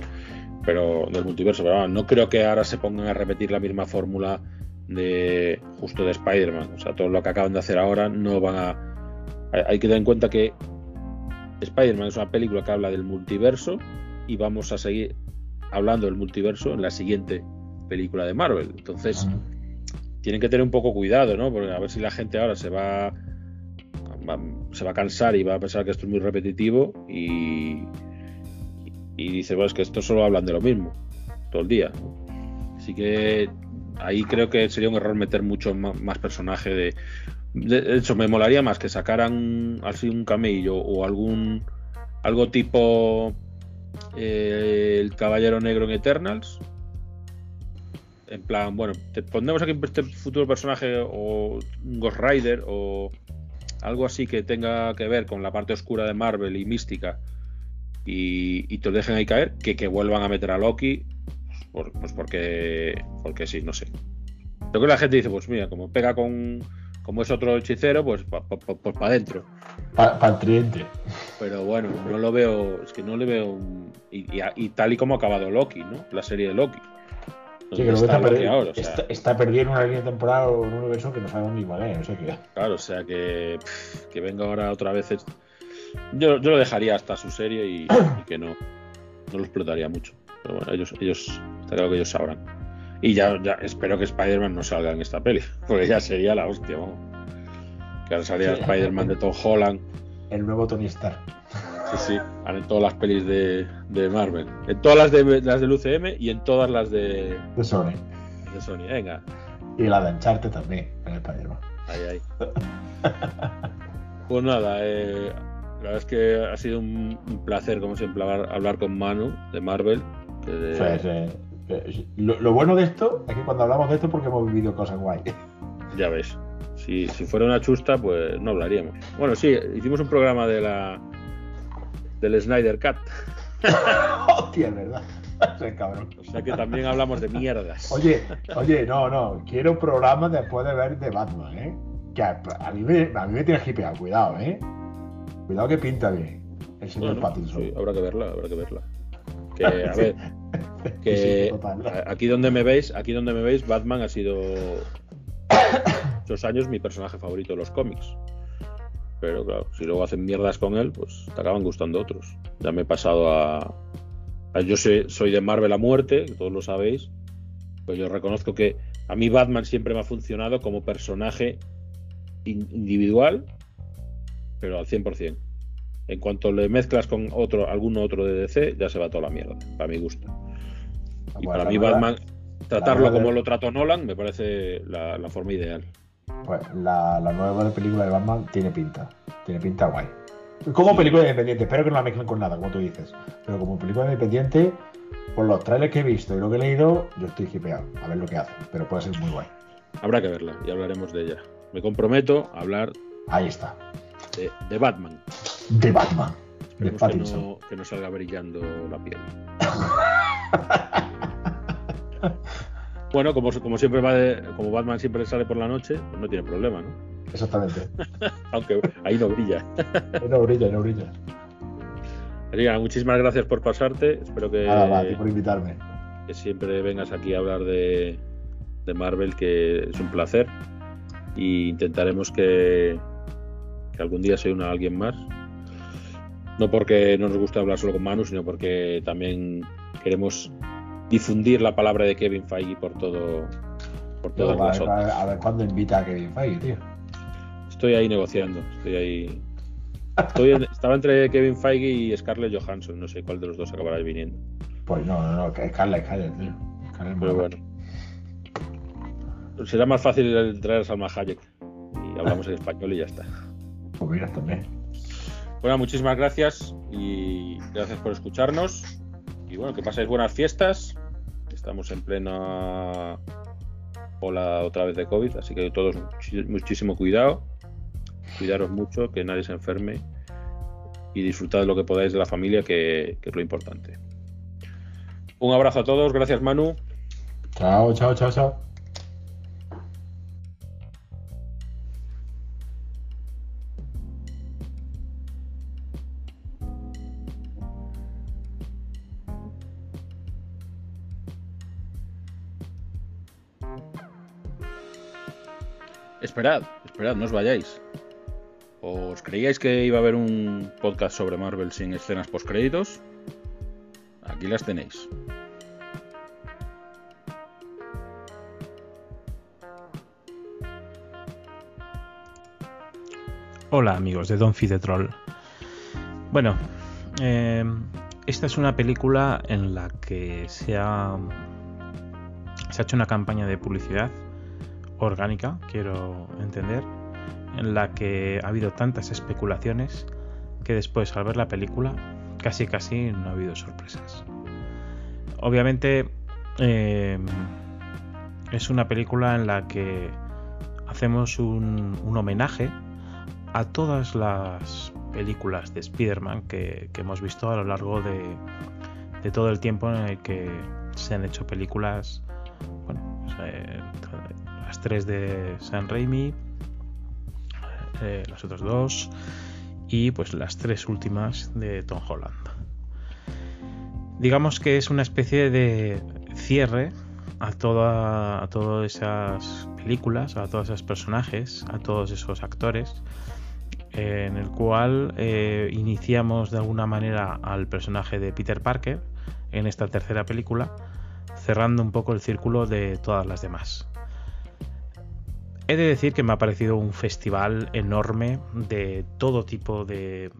pero, del multiverso. Pero vamos, no creo que ahora se pongan a repetir la misma fórmula de justo de Spider-Man. O sea, todo lo que acaban de hacer ahora no van a, hay- que tener en cuenta que Spider-Man es una película que habla del multiverso y vamos a seguir hablando del multiverso en la siguiente película de Marvel. Entonces, tienen que tener un poco cuidado, ¿no? Porque a ver si la gente ahora se va, va- se va a cansar y va a pensar que esto es muy repetitivo y, y dice, bueno, es que esto solo hablan de lo mismo todo el día. Así que ahí creo que sería un error meter mucho más personaje de, de hecho, me molaría más que sacaran así un camello o algún algo tipo eh, el Caballero Negro en Eternals. En plan, bueno, te pondremos aquí este futuro personaje o un Ghost Rider o algo así que tenga que ver con la parte oscura de Marvel y mística y, y te lo dejen ahí caer, que, que vuelvan a meter a Loki, por- pues porque, porque sí, no sé. Lo que la gente dice, pues mira, como pega con, como es otro hechicero, pues pa- pa- pa- pues para adentro. Para el tridente. Pero bueno, no lo veo, es que no le veo. un- y, y- y tal y como ha acabado Loki, ¿no? La serie de Loki. Sí, ¿Dónde que está está, Loki perdi- ahora? O sea, está, está perdido en una línea temporal o un universo que no sabemos ni cuál es. O sea que. Claro, o sea que, pff, que venga ahora otra vez. Yo, yo lo dejaría hasta su serie y, y que no, no lo explotaría mucho. Pero bueno, ellos, ellos, está claro que ellos sabrán. Y ya, ya espero que Spider-Man no salga en esta peli, porque ya sería la hostia, vamos. Que ahora salía Sí. Spider-Man de Tom Holland. El nuevo Tony Stark. Sí, sí, en todas las pelis de, de Marvel. En todas las de las del UCM y en todas las de, De Sony. de Sony. Venga, Y la de Uncharted también, en Spider-Man. ahí, ahí. Pues nada, eh, la verdad es que ha sido un, un placer, como siempre, hablar, hablar con Manu de Marvel. que de- eh, eh, lo, lo bueno de esto es que cuando hablamos de esto es porque hemos vivido cosas guay. Ya ves. Si, si fuera una chusta, pues no hablaríamos. Bueno, sí, hicimos un programa de la del Snyder Cut. Hostia, es verdad. Ese cabrón. O sea que también hablamos de mierdas. Oye, oye, no, no. Quiero programas después de ver de Batman, ¿eh? Que a, a mí, me, a mí me tiene hipeado, cuidado, ¿eh? Cuidado que pinta bien el señor Bueno, Pattinson. sí, habrá que verla, habrá que verla. Que, a ver, que Sí, total. a- aquí donde me veis, aquí donde me veis, Batman ha sido muchos años mi personaje favorito de los cómics. pero claro, si luego hacen mierdas con él, pues te acaban gustando otros. Ya me he pasado a. a- yo soy, soy de Marvel a muerte, todos lo sabéis. Pues yo reconozco que a mí Batman siempre me ha funcionado como personaje in- individual, pero al 100%. En cuanto le mezclas con otro, algún otro de DC, ya se va toda la mierda, para mi gusto. Y Bueno, para mí Batman, tratarlo como lo trató Nolan, me parece la, la forma ideal. Pues la, la nueva película de Batman tiene pinta. Tiene pinta guay. Como película independiente, espero que no la mezclen con nada, como tú dices. Pero como película independiente, por los trailers que he visto y lo que he leído, yo estoy hipeado. A ver lo que hacen. Pero puede ser muy guay. Habrá que verla y hablaremos de ella. Me comprometo a hablar Ahí está. de, de Batman. De Batman. De Esperemos que no, que no salga brillando la piel. bueno, como, como siempre va de- como Batman siempre le sale por la noche, pues no tiene problema, ¿no? Exactamente. Aunque ahí no brilla. no brilla, no brilla. Nada, muchísimas gracias por pasarte. Espero que, Nada, va, a ti por invitarme. que siempre vengas aquí a hablar de, de Marvel, que es un placer. Y intentaremos que, que algún día se una alguien más. No porque no nos guste hablar solo con Manu, sino porque también queremos difundir la palabra de Kevin Feige por todo por todas a, ver, a ver cuándo invita a Kevin Feige, tío. Estoy ahí negociando, estoy ahí. Estoy en- estaba entre Kevin Feige y Scarlett Johansson, no sé cuál de los dos acabará viniendo. Pues no, no, no, que Scarlett, Scarlett, tío. Scarlett Pero bueno. Será más fácil traer a Salma Hayek y hablamos en español y ya está. Pues mira, también. Bueno, muchísimas gracias y gracias por escucharnos. Y bueno, que paséis buenas fiestas. Estamos en plena ola otra vez de COVID, así que todos muchísimo cuidado. Cuidaros mucho, que nadie se enferme y disfrutad lo que podáis de la familia, que, que es lo importante. Un abrazo a todos, gracias Manu. Chao, chao, chao, chao. Esperad, esperad, no os vayáis. ¿Os creíais que iba a haber un podcast sobre Marvel sin escenas postcréditos? Aquí las tenéis. Hola amigos de Don the Troll. Bueno, eh, esta es una película en la que se ha, se ha hecho una campaña de publicidad orgánica, quiero entender, en la que ha habido tantas especulaciones que después al ver la película casi casi no ha habido sorpresas. Obviamente eh, es una película en la que hacemos un, un homenaje a todas las películas de Spider-Man que, hemos visto a lo largo de, de todo el tiempo en el que se han hecho películas, bueno, tres de Sam Raimi, eh, las otras dos y pues las tres últimas de Tom Holland. Digamos que es una especie de cierre a, a todas esas películas, a todos esos personajes, a todos esos actores, en el cual eh, iniciamos de alguna manera al personaje de Peter Parker en esta tercera película, cerrando un poco el círculo de todas las demás. He de decir que me ha parecido un festival enorme de todo tipo de,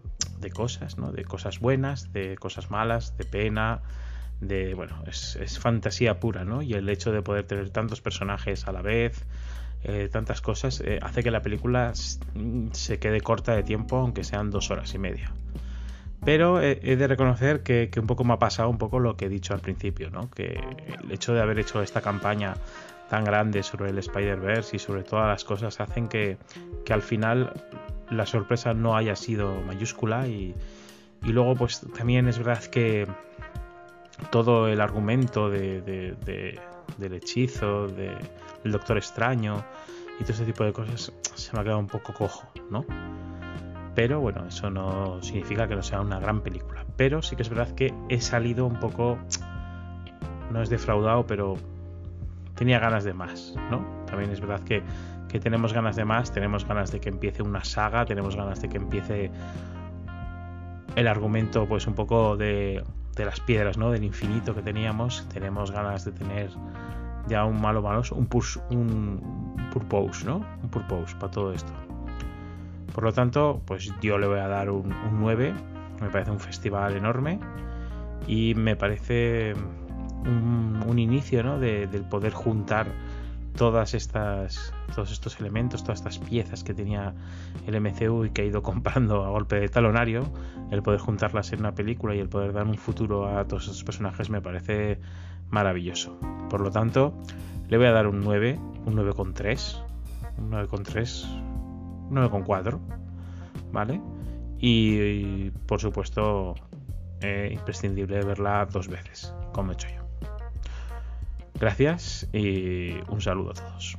cosas, ¿no? de cosas buenas, de cosas malas, de pena, de bueno, es, fantasía pura, ¿no? Y el hecho de poder tener tantos personajes a la vez, eh, tantas cosas, eh, hace que la película se quede corta de tiempo, aunque sean dos horas y media. Pero he, he de reconocer que, que, un poco me ha pasado un poco lo que he dicho al principio, ¿no? Que el hecho de haber hecho esta campaña tan grande sobre el Spider-Verse y sobre todas las cosas hacen que, que, al final la sorpresa no haya sido mayúscula y, y luego pues también es verdad que todo el argumento de, de, de, del hechizo, del Doctor Extraño y todo ese tipo de cosas se me ha quedado un poco cojo, ¿no? Pero bueno, eso no significa que no sea una gran película. Pero sí que es verdad que he salido un poco, no es defraudado, pero tenía ganas de más, ¿no? También es verdad que que tenemos ganas de más, tenemos ganas de que empiece una saga, tenemos ganas de que empiece el argumento pues un poco de, de las piedras, ¿no? Del infinito que teníamos, tenemos ganas de tener ya un malo malos, un, un purpose, ¿no? Un purpose para todo esto. Por lo tanto, pues yo le voy a dar un, 9. Me parece un festival enorme y me parece un, inicio ¿no? de, del poder juntar todas estas, todos estos elementos, todas estas piezas que tenía el MCU y que ha ido comprando a golpe de talonario, el poder juntarlas en una película y el poder dar un futuro a todos estos personajes me parece maravilloso. Por lo tanto, le voy a dar un 9, un 9,3, un 9,3, un 9,4, ¿vale? Y, por supuesto, eh, imprescindible verla dos veces, como he hecho yo. Gracias y un saludo a todos.